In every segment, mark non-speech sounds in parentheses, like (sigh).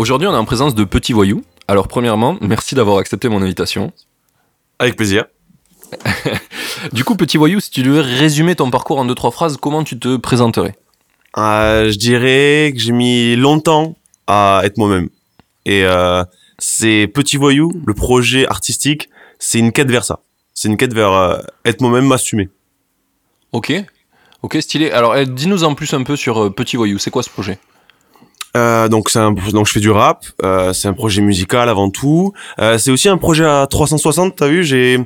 Aujourd'hui, on est en présence de Petit Voyou. Alors, premièrement, merci d'avoir accepté mon invitation. Avec plaisir. (laughs) Du coup, Petit Voyou, si tu devais résumer ton parcours en deux, trois phrases, comment tu te présenterais? Euh, je dirais que j'ai mis longtemps à être moi-même. Et euh, c'est Petit Voyou, le projet artistique, c'est une quête vers ça. C'est une quête vers euh, être moi-même, m'assumer. Ok. Ok, stylé. Alors, eh, dis-nous en plus un peu sur euh, Petit Voyou. C'est quoi ce projet? Euh, donc c'est un, donc je fais du rap. Euh, c'est un projet musical avant tout. Euh, c'est aussi un projet à 360. T'as vu, j'ai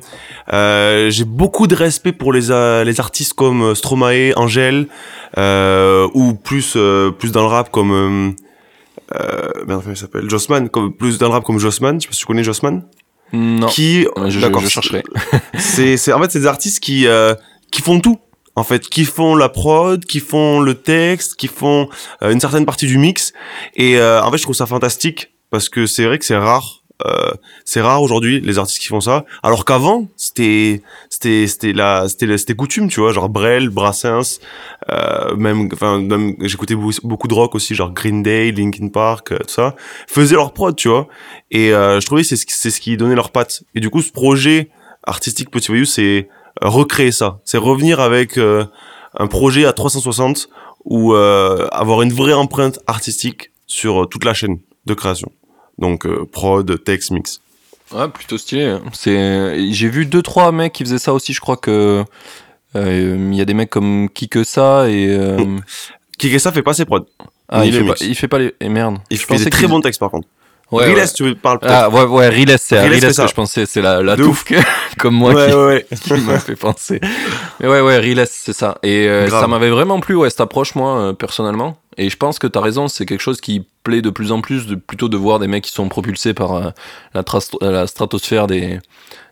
euh, j'ai beaucoup de respect pour les euh, les artistes comme euh, Stromae, Angèle, euh, ou plus euh, plus dans le rap comme euh, euh, merde, comment il s'appelle Jossman, comme plus dans le rap comme Jossman. Je sais pas si tu connais Jossman. Non. Qui je, d'accord, je chercherai. c'est c'est en fait c'est des artistes qui euh, qui font tout en fait qui font la prod qui font le texte qui font euh, une certaine partie du mix. Et euh, en fait je trouve ça fantastique parce que c'est vrai que c'est rare euh, c'est rare aujourd'hui les artistes qui font ça. Alors qu'avant c'était c'était c'était la c'était c'était coutume tu vois genre Brel Brassens euh, même enfin même j'écoutais beaucoup, de rock aussi genre Green Day Linkin Park euh, tout ça faisaient leur prod tu vois. Et euh, je trouvais c'est c'est ce qui donnait leur patte. Et du coup ce projet artistique Petit Voyou c'est recréer ça c'est revenir avec euh, un projet à 360 ou euh, avoir une vraie empreinte artistique sur euh, toute la chaîne de création donc prod texte mix Ouais, plutôt stylé. C'est, j'ai vu deux trois mecs qui faisaient ça aussi. Je crois que euh, il y a des mecs comme qui que ça et euh, (laughs) Kikessa fait pas ses prods ah, il les fait pas, il fait pas les et merde. il Je fait des très bons textes par contre Ouais, Riles ouais. tu parles peut-être Ah ouais ouais Riles c'est Riles Riles que je pensais c'est la la touffe que- (laughs) comme moi ouais, (laughs) qui, m'a fait penser. Mais ouais ouais Riles c'est ça et euh, ça m'avait vraiment plu ouais cette approche moi euh, personnellement et je pense que t'as raison c'est quelque chose qui plaît de plus en plus de plutôt de voir des mecs qui sont propulsés par euh, la, stratosphère des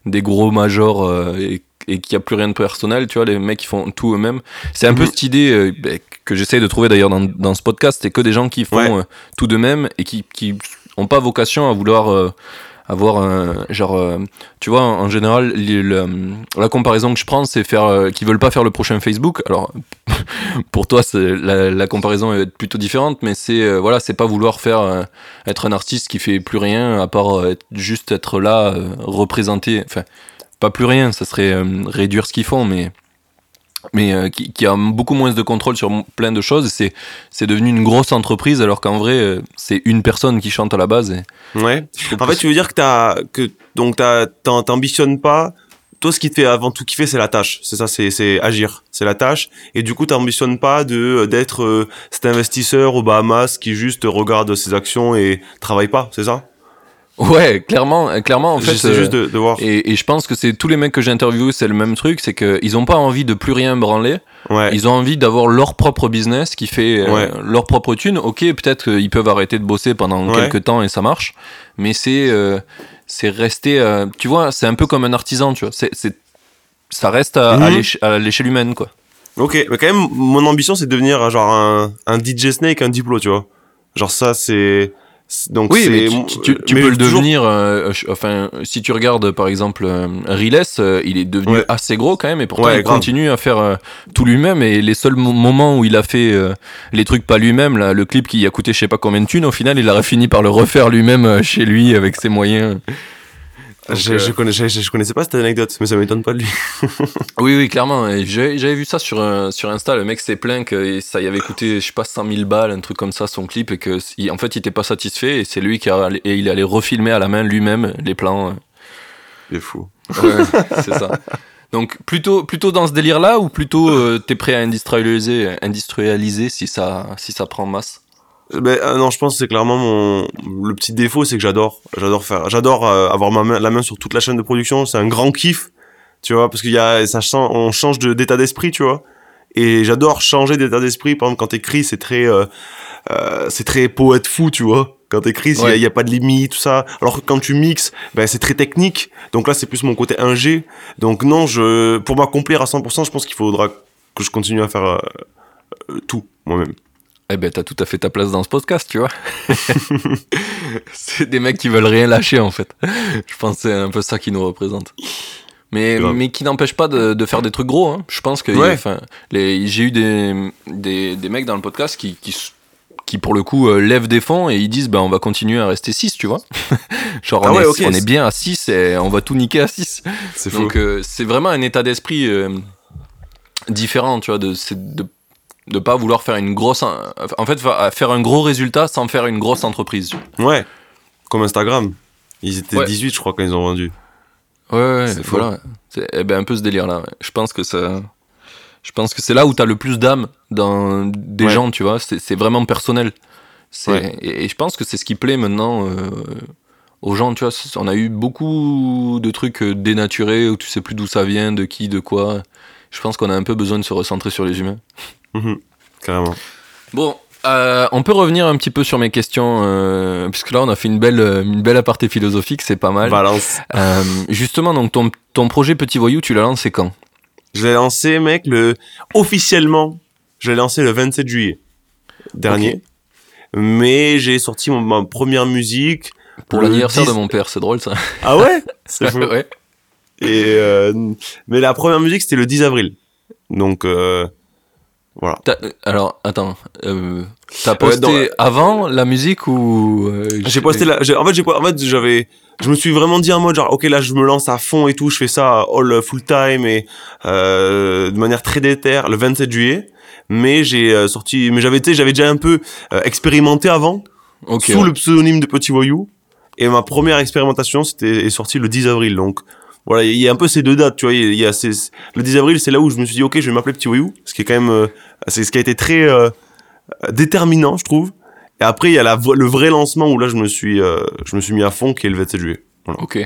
des gros majors et et qu'il n'y a plus rien de personnel, tu vois, les mecs qui font tout eux-mêmes. C'est un peu Mhm. cette idée euh, bah, que j'essaye de trouver d'ailleurs dans, dans ce podcast, c'est que des gens qui font Ouais. euh, tout d'eux-mêmes et qui qui ont pas vocation à vouloir euh, avoir un genre euh, tu vois en, général la comparaison que je prends c'est faire euh, veulent pas faire le prochain Facebook. Alors (laughs) pour toi c'est la, comparaison être plutôt différente mais c'est euh, voilà c'est pas vouloir faire être un artiste qui fait plus rien à part juste être là représenter enfin pas plus rien ça serait réduire ce qu'ils font mais mais euh, qui, qui a beaucoup moins de contrôle sur plein de choses c'est c'est devenu une grosse entreprise alors qu'en vrai euh, c'est une personne qui chante à la base et ouais En fait, tu veux dire que t'as que donc t'ambitionnes pas. Toi, ce qui te fait avant tout kiffer, c'est la tâche. C'est ça, c'est c'est agir. C'est la tâche. Et du coup, t'ambitionnes pas de d'être euh, cet investisseur aux Bahamas qui juste regarde ses actions et travaille pas. C'est ça? Ouais, clairement, clairement, en fait. J'essaie euh, juste de, de voir. et, et je pense que c'est tous les mecs que j'ai interviewés, c'est le même truc, c'est qu'ils ont pas envie de plus rien branler. Ouais. Ils ont envie d'avoir leur propre business qui fait euh, leur propre thune. Ok, peut-être qu'ils peuvent arrêter de bosser pendant Ouais. quelques temps et ça marche, mais c'est euh, c'est rester. euh, tu vois, c'est un peu comme un artisan, tu vois. C'est ça reste à, Mhm. à l'échelle humaine, quoi. Ok, mais quand même, mon ambition, c'est de devenir genre un, un DJ Snake, un Diplo, tu vois. Genre ça, c'est- donc Oui, mais tu, tu- tu mais peux le toujours- devenir. euh, enfin, si tu regardes par exemple euh, Riles, euh, il est devenu Ouais. assez gros quand même, et pourtant Ouais, il grave. continue à faire euh, tout lui-même. Et les seuls mo- moments où il a fait euh, les trucs pas lui-même, là, le clip qui a coûté je sais pas combien de thunes, au final il aurait fini par le refaire lui-même chez lui avec ses moyens. Donc, Je, euh, je, connais, je, je connaissais pas cette anecdote, mais ça m'étonne pas de lui. (laughs) Oui, oui, clairement. J'avais vu ça sur, euh, sur Insta. Le mec s'est plaint que ça y avait coûté, je sais pas, 100 000 balles, un truc comme ça, son clip, et que en fait il était pas satisfait. Et c'est lui qui a, et il allait refilmer à la main lui-même les plans. euh. Il est fou. Ouais, c'est ça. Donc plutôt plutôt dans ce délire là ou plutôt euh, t'es prêt à industrialiser industrialiser si ça si ça prend masse? Ben, euh, non, je pense que c'est clairement mon le petit défaut, c'est que j'adore, j'adore faire, j'adore euh, avoir ma main, la main sur toute la chaîne de production. C'est un grand kiff, tu vois, parce qu'il y a, ça on change de d'état d'esprit, tu vois. Et j'adore changer d'état d'esprit. Par exemple, quand t'écris, c'est très, euh, c'est très poète fou, tu vois. Quand t'écris, il Ouais. n'y a, pas de limite, tout ça. Alors que quand tu mixes, ben, c'est très technique. Donc là, c'est plus mon côté ingé. Donc non, je, pour m'accomplir à 100%, je pense qu'il faudra que je continue à faire tout moi-même. Eh ben, t'as tout à fait ta place dans ce podcast, tu vois. (laughs) c'est des mecs qui veulent rien lâcher, en fait. Je pense que c'est un peu ça qui nous représente. Mais, Grave. mais qui n'empêche pas de, de faire des trucs gros. Hein. Je pense que Ouais. enfin, les- j'ai eu des, des, des mecs dans le podcast qui, qui, qui pour le coup, euh, lèvent des fonds et ils disent bah, on va continuer à rester 6, tu vois. (laughs) Genre, Ah on, ouais, est, on bien à 6 et on va tout niquer à 6. C'est fou. Donc, euh, c'est vraiment un état d'esprit euh, différent, tu vois, de de pas vouloir faire une grosse en fait fa- faire un gros résultat sans faire une grosse entreprise tu. Ouais. Comme Instagram. Ils étaient Ouais. 18, je crois, quand ils ont vendu. ouais ouais voilà c'est eh ben, un peu ce délire là je pense que ça je pense que c'est là où t'as le plus d'âme dans des Ouais. gens tu vois c'est vraiment personnel Ouais. et, et je pense que c'est ce qui plaît maintenant euh, aux gens tu vois on a eu beaucoup de trucs euh, dénaturés où tu sais plus d'où ça vient de qui de quoi je pense qu'on a un peu besoin de se recentrer sur les humains Mhm. Carrément. Bon, euh, on peut revenir un petit peu sur mes questions, euh, puisque là on a fait une belle, euh, une belle aparté philosophique, c'est pas mal. Valence. Euh, justement, donc ton, ton projet Petit Voyou, tu l'as lancé quand? Je l'ai lancé, mec, le officiellement, je l'ai lancé le 27 juillet dernier. Mais j'ai sorti mon- ma première musique. Pour l'anniversaire 10 de mon père, c'est drôle ça. Ah ouais? (laughs) C'est fou. ouais. Et mais la première musique c'était le 10 avril. Donc voilà. Euh, Alors, attends, euh, t'as posté dans- avant la musique ou euh, J'ai posté la, en fait j'ai en fait j'avais je me suis vraiment dit en mode genre OK là je me lance à fond et tout, je fais ça all full time et euh, de manière très déter le 27 juillet. Mais j'ai euh, sorti mais j'avais sais j'avais déjà un peu euh, expérimenté avant sous ouais. le pseudonyme de Petit Voyou. Et ma première expérimentation, c'était est sortie le 10 avril. Donc voilà, il y a un peu ces deux dates, tu vois. Il y a ces, le 10 avril, c'est là où je me suis dit, ok, je vais m'appeler Petit Voyou, ce qui est quand même, euh, c'est ce qui a été très euh, déterminant, je trouve. Et après, il y a la, le vrai lancement où là, je me suis, euh, je me suis mis à fond, qui est le 27 juillet. Ok.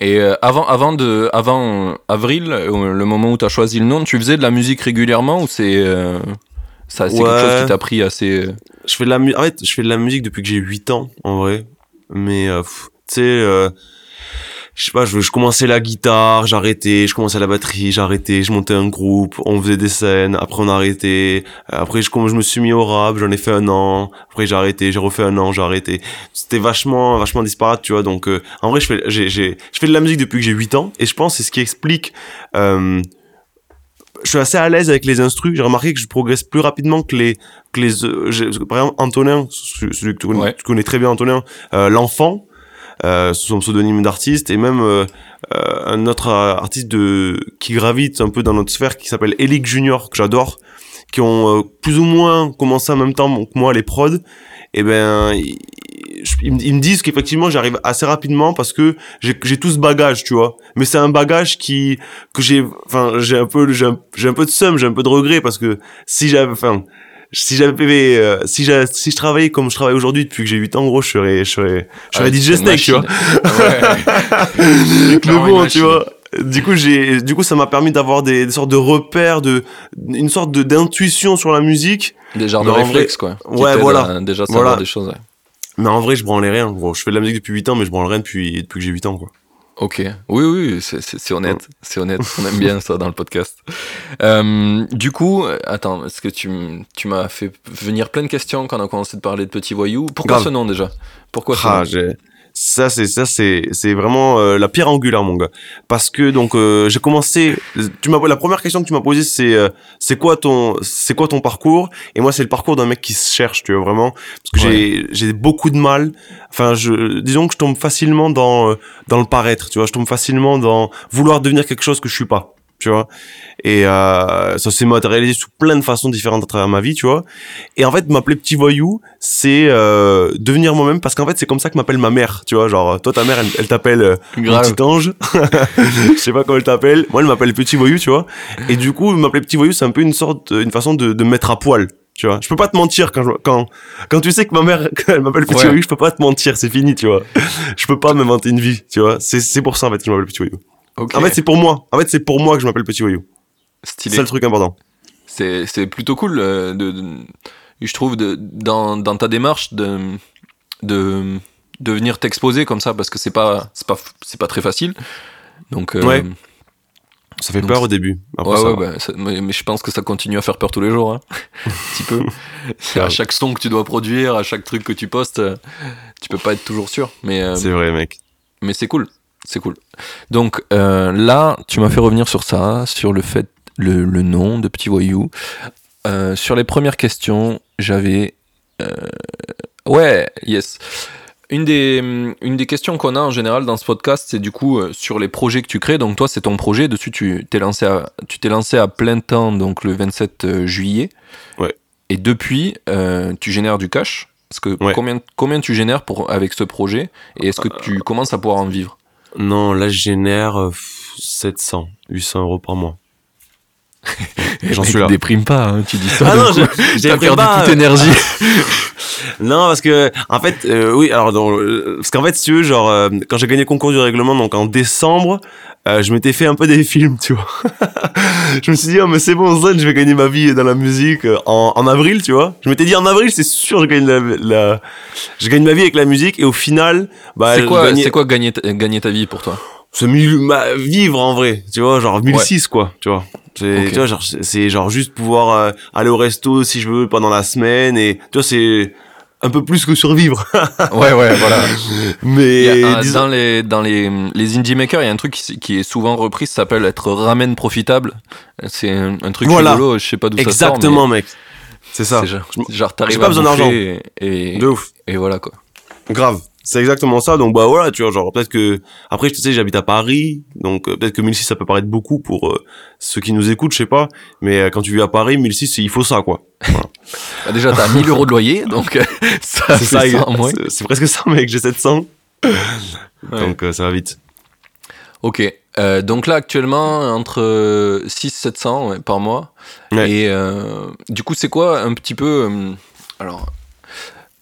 Et euh, avant, avant de, avant avril, euh, le moment où t'as choisi le nom, tu faisais de la musique régulièrement ou c'est, euh, ça, c'est quelque chose qui t'a pris assez. Je fais de la, mu- en fait, je fais de la musique depuis que j'ai 8 ans, en vrai. Mais, euh, tu sais, euh, je sais pas, je, je commençais la guitare, j'arrêtais, je commençais la batterie, j'arrêtais, je montais un groupe, on faisait des scènes, après on arrêtait, après je, me suis mis au rap, j'en ai fait un an, après j'ai arrêté, j'ai refait un an, j'ai arrêté. C'était vachement, vachement disparate, tu vois, donc, euh, en vrai, je fais, j'ai, j'ai, je fais de la musique depuis que j'ai 8 ans, et je pense que c'est ce qui explique, euh, je suis assez à l'aise avec les instrus. J'ai remarqué que je progresse plus rapidement que les, que les, euh, par exemple, Antonin, celui celui que tu connais, Ouais. tu connais très bien, Antonin, euh, l'enfant, euh, sous son pseudonyme d'artiste, et même euh, euh, un autre euh, artiste de qui gravite un peu dans notre sphère qui s'appelle Elic Junior que j'adore, qui ont euh, plus ou moins commencé en même temps que moi les prods. Et ben ils, me- disent qu'effectivement j'arrive assez rapidement parce que j'ai tout ce bagage, tu vois. Mais c'est un bagage qui que j'ai enfin j'ai un peu j'ai un, peu de seum, j'ai un peu de regret parce que si j'avais enfin si j'avais euh, si j'ai si je travaillais comme je travaille aujourd'hui depuis que j'ai 8 ans gros, je serais je serais je serais ah, DJ Snake, tu vois. (laughs) Ouais. Mais bon, tu vois. Du coup, j'ai, du coup, ça m'a permis d'avoir des, des sortes de repères, de, une sorte de d'intuition sur la musique. Des genres Mais de réflexes, quoi. qui Ouais, voilà. à déjà savoir Voilà. des choses. ouais. Mais en vrai, je branlais rien. Gros, je fais de la musique depuis 8 ans, mais je branle rien depuis, depuis que j'ai 8 ans, quoi. Ok, oui, oui, c'est- c'est c'est honnête, c'est honnête, on aime bien ça dans le podcast. Euh, du coup, attends, est-ce que tu, tu m'as fait venir plein de questions quand on a commencé de parler de Petit Voyou Pourquoi Grave. ce nom déjà? Pourquoi ce Ah, nom? j'ai- ça c'est ça c'est c'est vraiment euh, la pierre angulaire mon gars. Parce que donc euh, j'ai commencé tu m'as la première question que tu m'as posée c'est euh, c'est quoi ton c'est quoi ton parcours? Et moi c'est le parcours d'un mec qui se cherche tu vois vraiment. Parce que j'ai j'ai beaucoup de mal. Enfin je disons que je tombe facilement dans euh, dans le paraître tu vois. Je tombe facilement dans vouloir devenir quelque chose que je suis pas tu vois. Et euh, ça s'est matérialisé sous plein de façons différentes à travers ma vie tu vois. Et en fait m'appeler petit voyou c'est euh, devenir moi-même parce qu'en fait c'est comme ça que m'appelle ma mère tu vois. Genre toi ta mère elle, elle t'appelle euh, petit ange. (laughs) Je sais pas comment elle t'appelle. Moi elle m'appelle petit voyou tu vois. Et du coup m'appeler petit voyou c'est un peu une sorte une façon de, de me mettre à poil tu vois. Je peux pas te mentir quand je, quand quand tu sais que ma mère (laughs) elle m'appelle petit Ouais. voyou je peux pas te mentir c'est fini tu vois. Je peux pas m'inventer une vie tu vois. C'est c'est pour ça en fait que je m'appelle petit voyou En fait c'est pour moi en fait c'est pour moi que je m'appelle petit voyou c'est stylé. ça le truc important C'est c'est plutôt cool. euh, de, de- je trouve, de, dans, dans ta démarche de, de, de venir t'exposer comme ça, parce que c'est pas, c'est pas, c'est pas très facile. Donc, euh, Ouais. Ça fait Donc, peur au début. Après, ouais, ça ouais, va. bah, ça- mais, mais je pense que ça continue à faire peur tous les jours, hein. un petit peu. (laughs) C'est à chaque son que tu dois produire, à chaque truc que tu postes, euh, tu peux pas être toujours sûr. Mais, euh, C'est vrai, mec. mais c'est cool, c'est cool. Donc euh, là, tu m'as fait revenir sur ça, sur le fait, le, le nom de Petit Voyou. Euh, sur les premières questions, j'avais, euh, ouais, yes. Une des, une des questions qu'on a en général dans ce podcast, c'est du coup euh, sur les projets que tu crées. Donc toi, c'est ton projet. Dessus, tu t'es lancé à, tu t'es lancé à plein temps, donc le 27 juillet. Ouais. Et depuis, euh, tu génères du cash. Parce que Ouais. combien, combien tu génères pour, avec ce projet? Et est-ce que tu commences à pouvoir en vivre? Non, là, je génère euh, 700, 800 euros par mois. J'en suis là. déprime pas, hein, tu dis ça. Ah non, j'ai perdu pas, toute euh, énergie. (laughs) Non, parce que en fait, euh, oui, alors dans, parce qu'en fait, si tu veux, genre euh, quand j'ai gagné le concours du règlement, donc en décembre, euh, je m'étais fait un peu des films, tu vois. (laughs) je me suis dit, oh, mais c'est bon, Zen, je vais gagner ma vie dans la musique euh, en, en avril, tu vois. Je m'étais dit en avril, c'est sûr, je gagne la, la- je gagne ma vie avec la musique, et au final, bah, c'est quoi, c'est quoi gagner, ta- gagner ta vie pour toi? Ma, vivre en vrai, tu vois, genre 1006 quoi, tu vois. C'est, tu vois, genre, c'est genre juste pouvoir euh, aller au resto si je veux pendant la semaine et tu vois, c'est un peu plus que survivre. (laughs) Ouais, ouais, voilà. Mais a disons- dans les, dans les, les indie makers, il y a un truc qui, qui est souvent repris, ça s'appelle être ramen profitable. C'est un, un truc Voilà. rigolo, je sais pas d'où ça sort. exactement mec. C'est ça. C'est genre, genre t'arrives pas à besoin Et, et, De ouf. et voilà quoi. Grave. C'est exactement ça. Donc bah voilà, tu vois, genre peut-être que après tu sais, j'habite à Paris, donc euh, peut-être que 1006 ça peut paraître beaucoup pour euh, ceux qui nous écoutent, je sais pas, mais euh, quand tu vis à Paris, 1006 il faut ça quoi. (laughs) Bah, déjà, t'as 1000 euros de loyer, donc (laughs) ça C'est ça, c'est- presque ça mec, j'ai 700. Ouais. Donc ça va vite. Ok. Euh, donc là, actuellement, entre 600-700 ouais, par mois. Ouais. Et euh, du coup, c'est quoi un petit peu. euh, alors.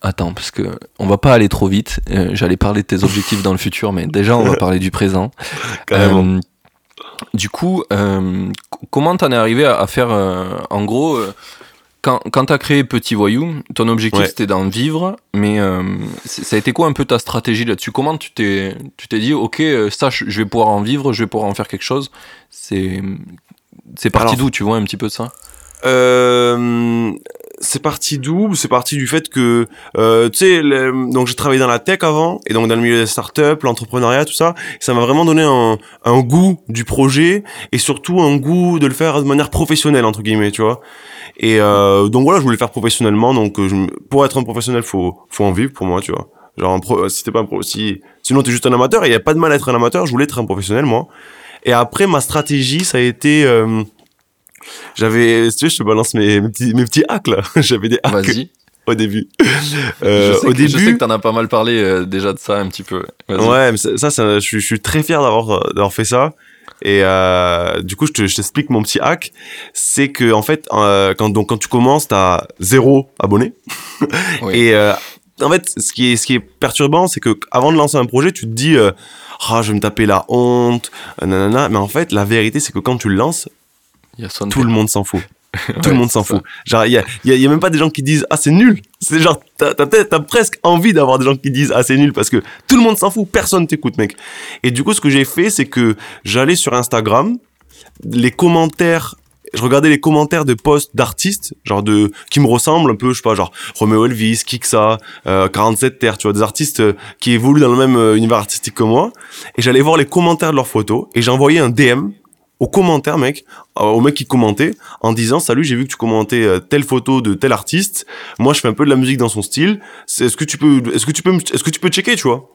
Attends, parce que on va pas aller trop vite. Euh, J'allais parler de tes objectifs dans le futur, mais déjà, on va (laughs) parler du présent. Carrément. Euh, du coup, euh, comment t'en es arrivé à, à faire, euh, en gros, quand, quand t'as créé Petit Voyou, ton objectif Ouais. c'était d'en vivre, mais ça a été quoi un peu ta stratégie là-dessus? Comment tu t'es, tu t'es dit, ok, ça, je vais pouvoir en vivre, je vais pouvoir en faire quelque chose? C'est, c'est parti d'où Tu vois un petit peu ça? Euh, c'est parti d'où? C'est parti du fait que, euh, tu sais, donc j'ai travaillé dans la tech avant, et donc dans le milieu des startups, l'entrepreneuriat, tout ça, ça m'a vraiment donné un, goût du projet, et surtout un goût de le faire de manière professionnelle, entre guillemets, tu vois. Et euh, donc voilà, je voulais le faire professionnellement, donc euh, pour être un professionnel, faut, faut en vivre pour moi, tu vois. Genre, si t'es pas un si, sinon t'es juste un amateur, et il y a pas de mal à être un amateur, je voulais être un professionnel, moi. Et après, ma stratégie, ça a été... j'avais, si tu veux, je te balance mes, mes petits, mes petits hacks là. (laughs) J'avais des hacks Vas-y. au début. Euh, je, sais au que, je sais début, que t'en as pas mal parlé euh, déjà de ça un petit peu. Ouais, mais ça, je, suis- je suis très fier d'avoir euh, d'avoir fait ça. Et euh, du coup, je te- je t'explique mon petit hack. C'est que en fait, euh, quand donc quand tu commences, t'as zéro abonné. (laughs) Oui. Et euh, en fait, ce qui est ce qui est perturbant, c'est que avant de lancer un projet, tu te dis, euh, ah, je vais me taper la honte, euh, nanana. Mais en fait, la vérité, c'est que quand tu le lances, tout le monde s'en fout. (laughs) Tout le monde s'en fout. Genre, il y a, y, a, y a même pas des gens qui disent ah c'est nul. C'est genre t'as t'as peut-être- t'as presque envie d'avoir des gens qui disent ah c'est nul parce que tout le monde s'en fout, personne t'écoute mec. Et du coup ce que j'ai fait c'est que j'allais sur Instagram, les commentaires, je regardais les commentaires de posts d'artistes genre de qui me ressemblent un peu, je sais pas genre Romeo Elvis, Kiksa, euh, 47 Terre, tu vois des artistes euh, qui évoluent dans le même euh, univers artistique que moi. Et j'allais voir les commentaires de leurs photos et j'envoyais un DM aux commentaires, mec, euh, au mec qui commentait, en disant salut, j'ai vu que tu commentais euh, telle photo de tel artiste. Moi, je fais un peu de la musique dans son style. C'est- Est-ce que tu peux, est-ce que tu peux, est-ce que tu peux checker, tu vois?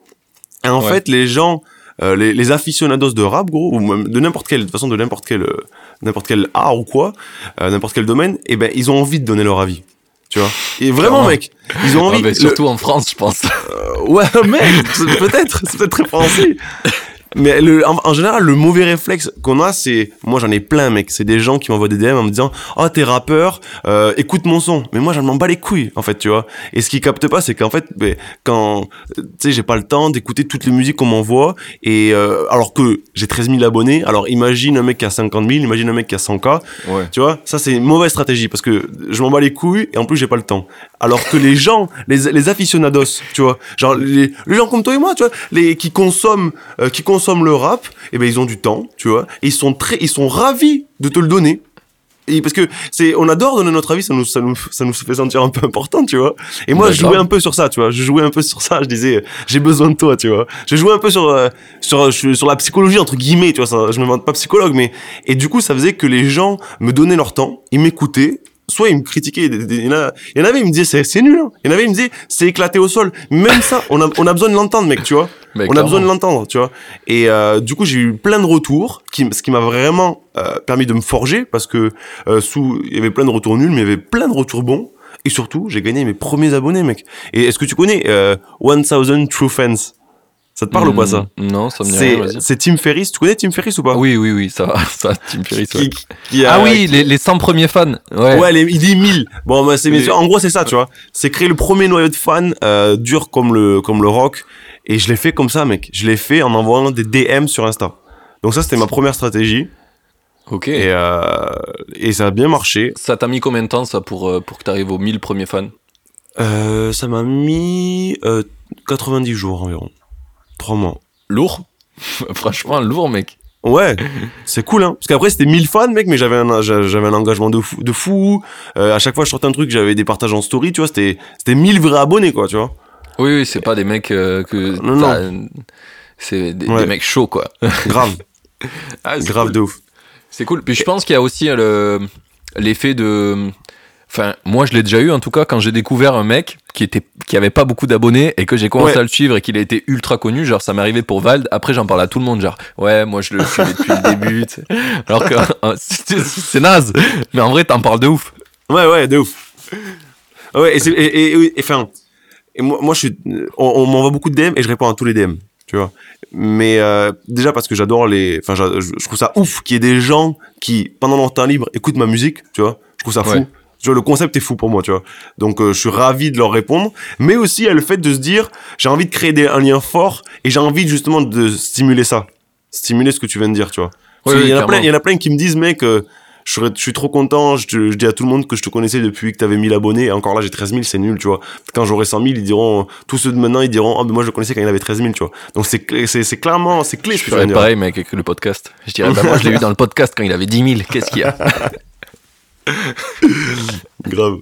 Et en Ouais. fait, les gens, euh, les, les aficionados de rap, gros, ou même de n'importe quel, de toute façon, de n'importe quel, euh, n'importe quel art ou quoi, euh, n'importe quel domaine, eh ben, ils ont envie de donner leur avis. Tu vois Et vraiment, mec, ils ont Ah, envie. ben, le- surtout en France, je pense. euh, ouais, (laughs) mec, peut-être, c'est peut-être très français. Mais le, en, en général, le mauvais réflexe qu'on a, c'est, moi j'en ai plein, mec. C'est des gens qui m'envoient des DM en me disant, oh t'es rappeur, euh, écoute mon son. Mais moi j'en m'en bats les couilles, en fait, tu vois. Et ce qu'ils captent pas, c'est qu'en fait, ben, quand, tu sais, j'ai pas le temps d'écouter toutes les musiques qu'on m'envoie, et euh, alors que j'ai 13 000 abonnés, alors imagine un mec qui a 50 000, imagine un mec qui a 100 k, Ouais. tu vois. Ça c'est une mauvaise stratégie parce que je m'en bats les couilles et en plus j'ai pas le temps. Alors que les gens, les, les aficionados, tu vois, genre les, les gens comme toi et moi, tu vois, les qui consomment, euh, qui consomment le rap, et ben ils ont du temps, tu vois, et ils sont très, ils sont ravis de te le donner. Et parce que c'est, on adore donner notre avis, ça nous, ça nous, ça nous fait sentir un peu important, tu vois. Et moi, je jouais un peu sur ça, tu vois. Je jouais un peu sur ça. Je disais, euh, j'ai besoin de toi, tu vois. Je jouais un peu sur, euh, sur, sur, sur la psychologie entre guillemets, tu vois. Ça, je me vante pas psychologue, mais et du coup, ça faisait que les gens me donnaient leur temps, ils m'écoutaient. Soit ils me critiquaient, il y en a- il y en avait, ils me disaient c'est nul. hein. Il y en avait, ils me disaient c'est éclaté au sol. Même ça, on a, on a besoin de l'entendre, mec, tu vois. (laughs) Mais on a besoin de l'entendre, tu vois. Et euh, du coup, j'ai eu plein de retours, qui, ce qui m'a vraiment euh, permis de me forger, parce que euh, sous, il y avait plein de retours nuls, mais il y avait plein de retours bons. Et surtout, j'ai gagné mes premiers abonnés, mec. Et est-ce que tu connais euh, 1000 True Fans? Ça te parle ou pas ça Hmm, Non, ça me dit C'est rien, vas-y. c'est Tim Ferriss. Tu connais Tim Ferriss ou pas? Oui, oui, oui, ça va, (laughs) ça, Tim Ferriss, ouais. Qui- qui a- Ah oui, les, les 100 premiers fans. Ouais. Ouais, les- il dit 1000. Bon, bah, c'est, en gros, c'est ça, tu vois. C'est créer le premier noyau de fans, euh, dur comme le, comme le rock. Et je l'ai fait comme ça, mec. Je l'ai fait en envoyant des DM sur Insta. Donc ça, c'était ma première stratégie. Ok. Et, euh, et ça a bien marché. Ça t'a mis combien de temps, ça, pour, euh, pour que t'arrives aux 1000 premiers fans? Euh, ça m'a mis euh, 90 jours environ. 3 mois. Lourd (laughs) Franchement, lourd, mec. Ouais, c'est cool, hein. Parce qu'après, c'était 1000 fans, mec, mais j'avais un, j'a- j'avais un engagement de fou. De fou. Euh, à chaque fois, je sortais un truc, j'avais des partages en story, tu vois. C'était, c'était 1000 vrais abonnés, quoi, tu vois. Oui, oui, c'est pas des mecs euh, que. Non, t'as- C'est des, Ouais. des mecs chauds, quoi. Grave, (laughs) Ah, grave cool. de ouf. C'est cool. Puis je pense qu'il y a aussi euh, le l'effet de. Enfin, moi je l'ai déjà eu en tout cas quand j'ai découvert un mec qui était qui avait pas beaucoup d'abonnés et que j'ai commencé Ouais. à le suivre et qu'il a été ultra connu. Genre ça m'est arrivé pour Vald. Après j'en parle à tout le monde. Genre ouais, moi je le suis depuis le début. Alors que (laughs) euh, c'est naze. Mais en vrai t'en parles de ouf. Ouais, ouais, de ouf. Ouais, et et, et, et- enfin, et moi, moi, je suis, on, on m'envoie beaucoup de DM et je réponds à tous les DM, tu vois. Mais euh, déjà parce que j'adore les, enfin, je, je trouve ça ouf qu'il y ait des gens qui, pendant leur temps libre, écoutent ma musique, tu vois. Je trouve ça fou. Ouais. Tu vois, le concept est fou pour moi, tu vois. Donc, euh, je suis ravi de leur répondre. Mais aussi, il y a le fait de se dire, j'ai envie de créer des, un lien fort et j'ai envie justement de stimuler ça. Stimuler ce que tu viens de dire, tu vois. Parce Oui, y, oui, en a plein, clairement. il y en a plein qui me disent, mec, euh, je, serais- je suis trop content, je, te- je dis à tout le monde que je te connaissais depuis que tu avais 1000 abonnés, et encore là j'ai 13 000, c'est nul, tu vois. Quand j'aurai 100 000, ils diront, tous ceux de maintenant, ils diront, oh, mais moi je le connaissais quand il avait 13 000, tu vois. Donc c'est c'est c'est clairement, c'est clé ce Je que tu viens ferais de dire. pareil mec avec le podcast. Je dirais bah moi je l'ai eu dans le podcast quand il avait 10 000. Qu'est-ce qu'il y a? (laughs) (laughs) Grave.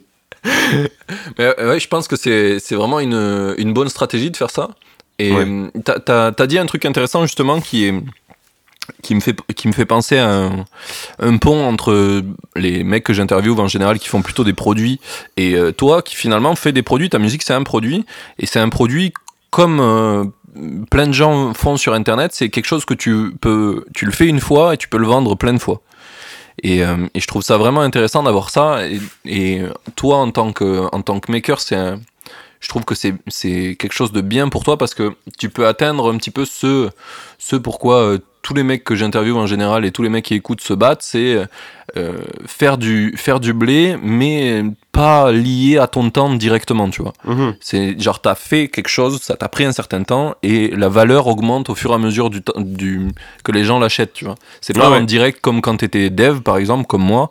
Mais euh, ouais, je pense que c'est vraiment une, une bonne stratégie de faire ça. Et Ouais. euh, t'as- t'as dit un truc intéressant justement qui est qui me fait qui me fait penser à un, un pont entre les mecs que j'interviewe en général qui font plutôt des produits et euh, toi qui finalement fais des produits. Ta musique c'est un produit et c'est un produit comme euh, plein de gens font sur internet. C'est quelque chose que tu peux tu le fais une fois et tu peux le vendre plein de fois. Et, euh, et je trouve ça vraiment intéressant d'avoir ça. Et, toi, en tant que, en tant que maker, je trouve que c'est, c'est quelque chose de bien pour toi parce que tu peux atteindre un petit peu ce, ce pourquoi euh, tous les mecs que j'interviewe en général et tous les mecs qui écoutent se battent, c'est euh, faire, du, faire du blé, mais pas lié à ton temps directement, tu vois. Mhm. C'est genre, t'as fait quelque chose, ça t'a pris un certain temps, et la valeur augmente au fur et à mesure du, que les gens l'achètent, tu vois. C'est pas Ah ouais. en direct comme quand t'étais dev, par exemple, comme moi.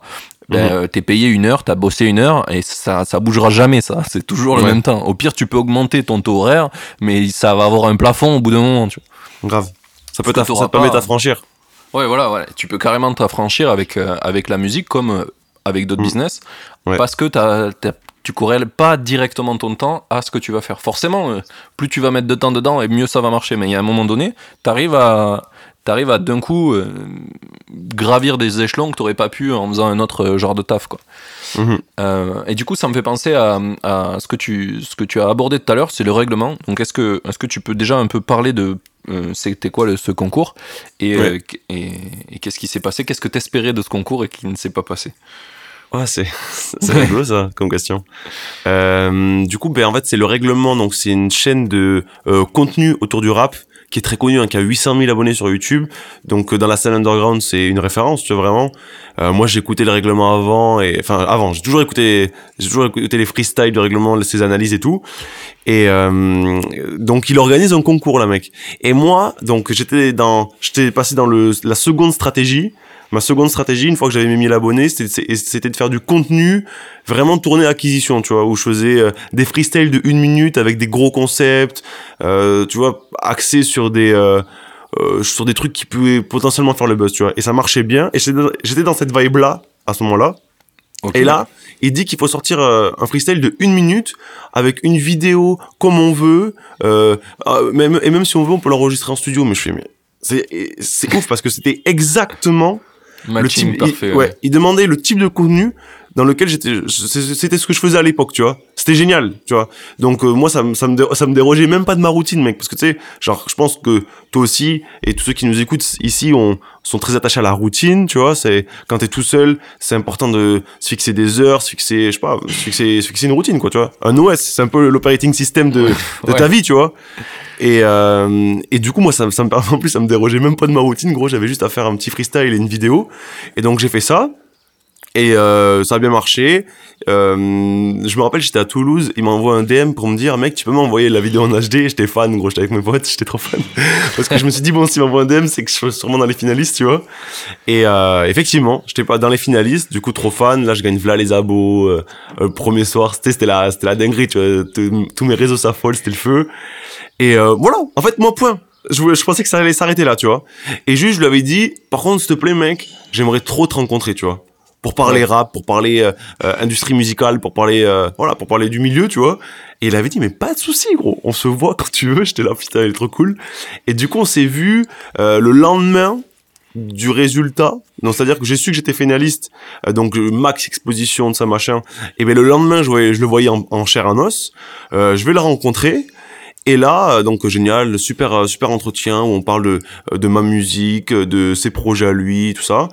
Ben, euh, t'es payé une heure, t'as bossé une heure, et ça, ça bougera jamais, ça. C'est toujours le même temps. Au pire, tu peux augmenter ton taux horaire, mais ça va avoir un plafond au bout d'un moment, tu Grave. Ça peut ça permet pas- d'affranchir. Ouais, voilà. Tu peux carrément t'affranchir avec, euh, avec la musique, comme euh, avec d'autres Mhm. business, Ouais. parce que t'as, t'as- tu corrèles pas directement ton temps à ce que tu vas faire. Forcément, euh, plus tu vas mettre de temps dedans, et mieux ça va marcher. Mais il y a un moment donné, t'arrives à, t'arrives à d'un coup euh, gravir des échelons que t'aurais pas pu en faisant un autre genre de taf, quoi. Mhm. Euh, et du coup, ça me fait penser à, à ce, que tu, ce que tu as abordé tout à l'heure, c'est le règlement. Donc, est-ce que, est que tu peux déjà un peu parler de c'était quoi le- ce concours et, Ouais. euh, et, et qu'est-ce qui s'est passé? Qu'est-ce que t'espérais de ce concours et qui ne s'est pas passé? Ouais, c'est (laughs) c'est (laughs) rigolo ça comme question. Euh, du coup, ben en fait, c'est le règlement. Donc, c'est une chaîne de euh, contenu autour du rap qui est très connu, hein, qui a 800 000 abonnés sur YouTube. Donc, euh, dans la scène underground, c'est une référence, tu vois, vraiment. Euh, moi, écouté le règlement avant, et enfin, avant, j'ai toujours écouté, j'ai toujours écouté les freestyles du règlement, ses analyses et tout. Et euh, donc, il organise un concours, là, mec. Et moi, donc, j'étais dans, j'étais passé dans le, la seconde stratégie ma seconde stratégie, une fois que j'avais mis 1000 abonnés, c'était de faire du contenu vraiment tourné acquisition, tu vois, où je faisais euh, des freestyles de une minute avec des gros concepts, euh, tu vois, axés sur des euh, euh, sur des trucs qui pouvaient potentiellement faire le buzz, tu vois. Et ça marchait bien. Et j'étais dans cette vibe là à ce moment-là. Et là, il dit qu'il faut sortir euh, un freestyle de une minute avec une vidéo comme on veut, euh, même, et même si on veut, on peut l'enregistrer en studio. Mais je fais, mais c'est ouf parce que c'était exactement le type, parfait, il, ouais. il demandait le type de contenu dans lequel j'étais c'était ce que je faisais à l'époque tu vois c'était génial tu vois donc euh, moi ça me ça me ça me dérogeait même pas de ma routine mec parce que tu sais genre je pense que toi aussi et tous ceux qui nous écoutent ici on sont très attachés à la routine tu vois c'est quand t'es tout seul c'est important de se fixer des heures se fixer je sais pas se fixer se fixer une routine quoi tu vois un OS c'est un peu l'operating system de (laughs) de ta vie tu vois et, euh, et du coup, moi, ça, ça me (laughs) en plus, ça me dérogeait même pas de ma routine. Gros, j'avais juste à faire un petit freestyle et une vidéo. Et donc, j'ai fait ça. Et euh, ça a bien marché. Euh, je me rappelle, j'étais à Toulouse, il m'envoie un DM pour me dire, mec, tu peux m'envoyer la vidéo en HD J'étais fan, gros, j'étais avec mes potes, (laughs) j'étais trop fan. Parce que je me suis dit, bon, s'il m'envoie un DM, c'est que je suis sûrement dans les finalistes, tu vois. Et euh, effectivement, j'étais pas dans les finalistes, du coup, trop fan. Là, je gagne v'là les abos. Euh, euh premier soir, c'était la, la dinguerie, tu vois. Tous mes réseaux s'affolent, c'était le feu. Et euh, voilà, en fait, moi, point. Je, je pensais que ça allait s'arrêter là, tu vois. Et juste, je lui avais dit, par contre, s'il te plaît, mec, j'aimerais trop te rencontrer, tu vois pour parler rap, pour parler euh, euh, industrie musicale, pour parler euh, voilà, pour parler du milieu, tu vois. Et il avait dit mais pas de souci gros, on se voit quand tu veux. J'étais là putain, il est trop cool. Et du coup on s'est vu le lendemain du résultat. Donc c'est-à-dire que j'ai su que j'étais finaliste, donc max exposition de ça machin. Et ben le lendemain je, voyais, je le voyais en, en chair en os. je vais le rencontrer. Et là, euh, donc génial, super euh, super entretien où on parle de, euh, de ma musique, de ses projets à lui, tout ça.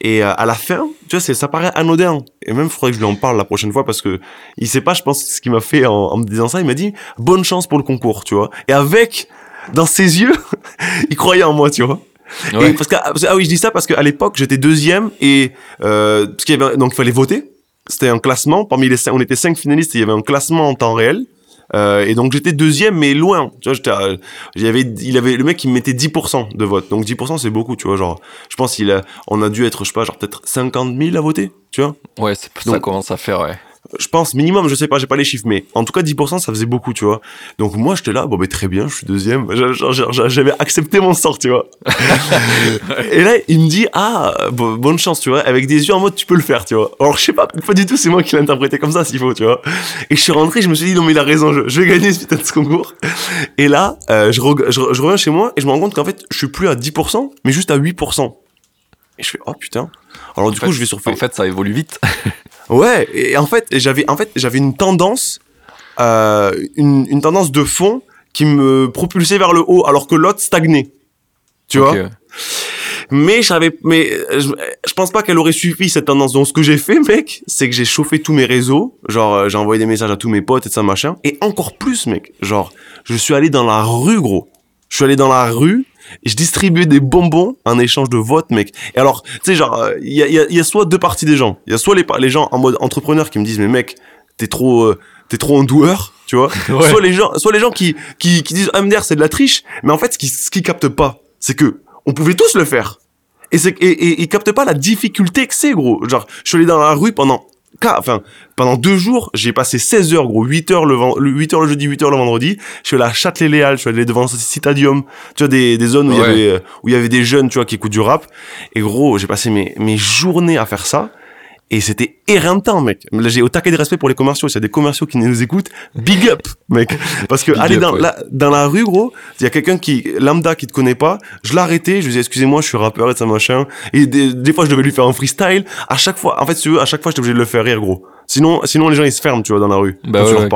Et à la fin, tu vois, ça paraît anodin. Et même, il faudrait que je lui en parle la prochaine fois parce que il sait pas, je pense, ce qu'il m'a fait en, me disant ça. Il m'a dit bonne chance pour le concours, tu vois. Et avec dans ses yeux, (laughs) il croyait en moi, tu vois. Et parce que ah oui, je dis ça parce qu'à l'époque j'étais deuxième et euh, parce qu'il y avait donc il fallait voter. C'était un classement parmi les cinq, on était cinq finalistes et il y avait un classement en temps réel. Euh, et donc j'étais deuxième, mais loin. Tu vois, j'étais, il avait, il avait, le mec il me mettait 10% de vote. Donc 10% c'est beaucoup, tu vois. Genre, je pense qu'il a, on a dû être, je sais pas, genre peut-être 50 000 à voter, tu vois. Ouais, ça commence à faire, ouais je pense minimum, je sais pas, j'ai pas les chiffres, mais en tout cas 10%, ça faisait beaucoup, tu vois. Donc moi, j'étais là, bon, ben très bien, je suis deuxième. J'avais accepté mon sort, tu vois. (laughs) et là, il me dit, ah, bonne chance, tu vois, avec des yeux en mode, tu peux le faire, tu vois. Alors je sais pas, pas du tout, c'est moi qui l'ai interprété comme ça, s'il faut, tu vois. Et je suis rentré, je me suis dit, non mais il a raison, je, vais gagner ce putain de concours. Et là, euh, je, je, je reviens chez moi et je me rends compte qu'en fait, je suis plus à 10%, mais juste à 8%. Et je fais, oh putain. Alors du coup, je vais sur En fait, ça évolue vite. (laughs) Ouais, et en fait, j'avais en fait, j'avais une tendance, euh, une, une, tendance de fond qui me propulsait vers le haut, alors que l'autre stagnait. Tu vois? Mais j'avais, mais je, je, pense pas qu'elle aurait suffi cette tendance. Donc ce que j'ai fait, mec, c'est que j'ai chauffé tous mes réseaux. Genre, euh, j'ai envoyé des messages à tous mes potes et ça machin. Et encore plus, mec. Genre, je suis allé dans la rue, gros. Je suis allé dans la rue je distribuais des bonbons en échange de votes, mec. Et alors, tu sais, genre, il y a, y, y a, soit deux parties des gens. Il y a soit les, les gens en mode entrepreneur qui me disent, mais mec, t'es trop, euh, t'es trop en doueur, tu vois. (laughs) Soit les gens, soit les gens qui, qui, qui disent, MDR, c'est de la triche. Mais en fait, ce qui, ce qui capte pas, c'est que on pouvait tous le faire. Et c'est, et, et, ils captent pas la difficulté que c'est, gros. Genre, je suis allé dans la rue pendant enfin, pendant deux jours, j'ai passé 16 heures, gros, 8 heures le, 8 heures le jeudi, 8 heures le vendredi. Je suis allé à Châtelet-Léal, je suis allé devant Citadium, tu vois, des, des zones où il y avait, euh, où il y avait des jeunes, tu vois, qui écoutent du rap. Et gros, j'ai passé mes, mes journées à faire ça. Et c'était éreintant, mec. Là, j'ai au taquet de respect pour les commerciaux. S'il y a des commerciaux qui nous écoutent, big up, mec. Parce que aller dans, la, dans la rue, gros, il y a quelqu'un qui, lambda, qui te connaît pas, je arrêté, je lui disais, excusez-moi, je suis rappeur et ça, machin. Et des, fois, je devais lui faire un freestyle. À chaque fois, en fait, si tu veux, à chaque fois, j'étais obligé de le faire rire, gros. Sinon, sinon, les gens, ils se ferment, tu vois, dans la rue. Bah ouais,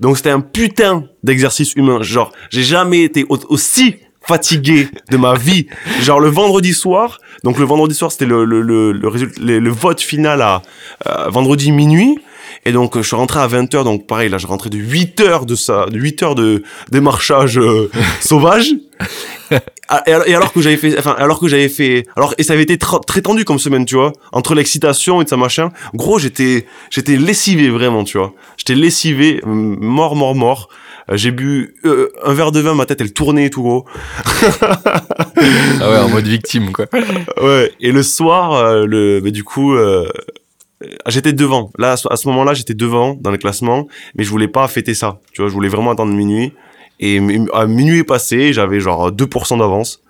Donc, c'était un putain d'exercice humain. Genre, j'ai jamais été aussi fatigué de ma vie. Genre le vendredi soir, donc le vendredi soir c'était le le le le, le, vote final à euh, vendredi minuit. Et donc je suis rentré à 20h donc pareil là je rentrais de 8 heures de ça, de 8 heures de démarchage euh, (laughs) sauvage Ah, et alors- et alors que j'avais fait, enfin, alors que j'avais fait, alors, et ça avait été très tendu comme semaine, tu vois, entre l'excitation et de ça machin. Gros, j'étais, j'étais lessivé vraiment, tu vois. J'étais lessivé, mort, mort, mort. Euh, J'ai bu euh, un verre de vin, ma tête elle tournait et tout gros. Ah ouais, en (laughs) mode victime, quoi. Ouais. Et le soir, euh, le, bah, du coup, euh, j'étais devant. Là, à ce- moment-là, j'étais devant dans le classement, mais je voulais pas fêter ça. Tu vois, je voulais vraiment attendre minuit. Et à minuit passé, j'avais genre 2% d'avance.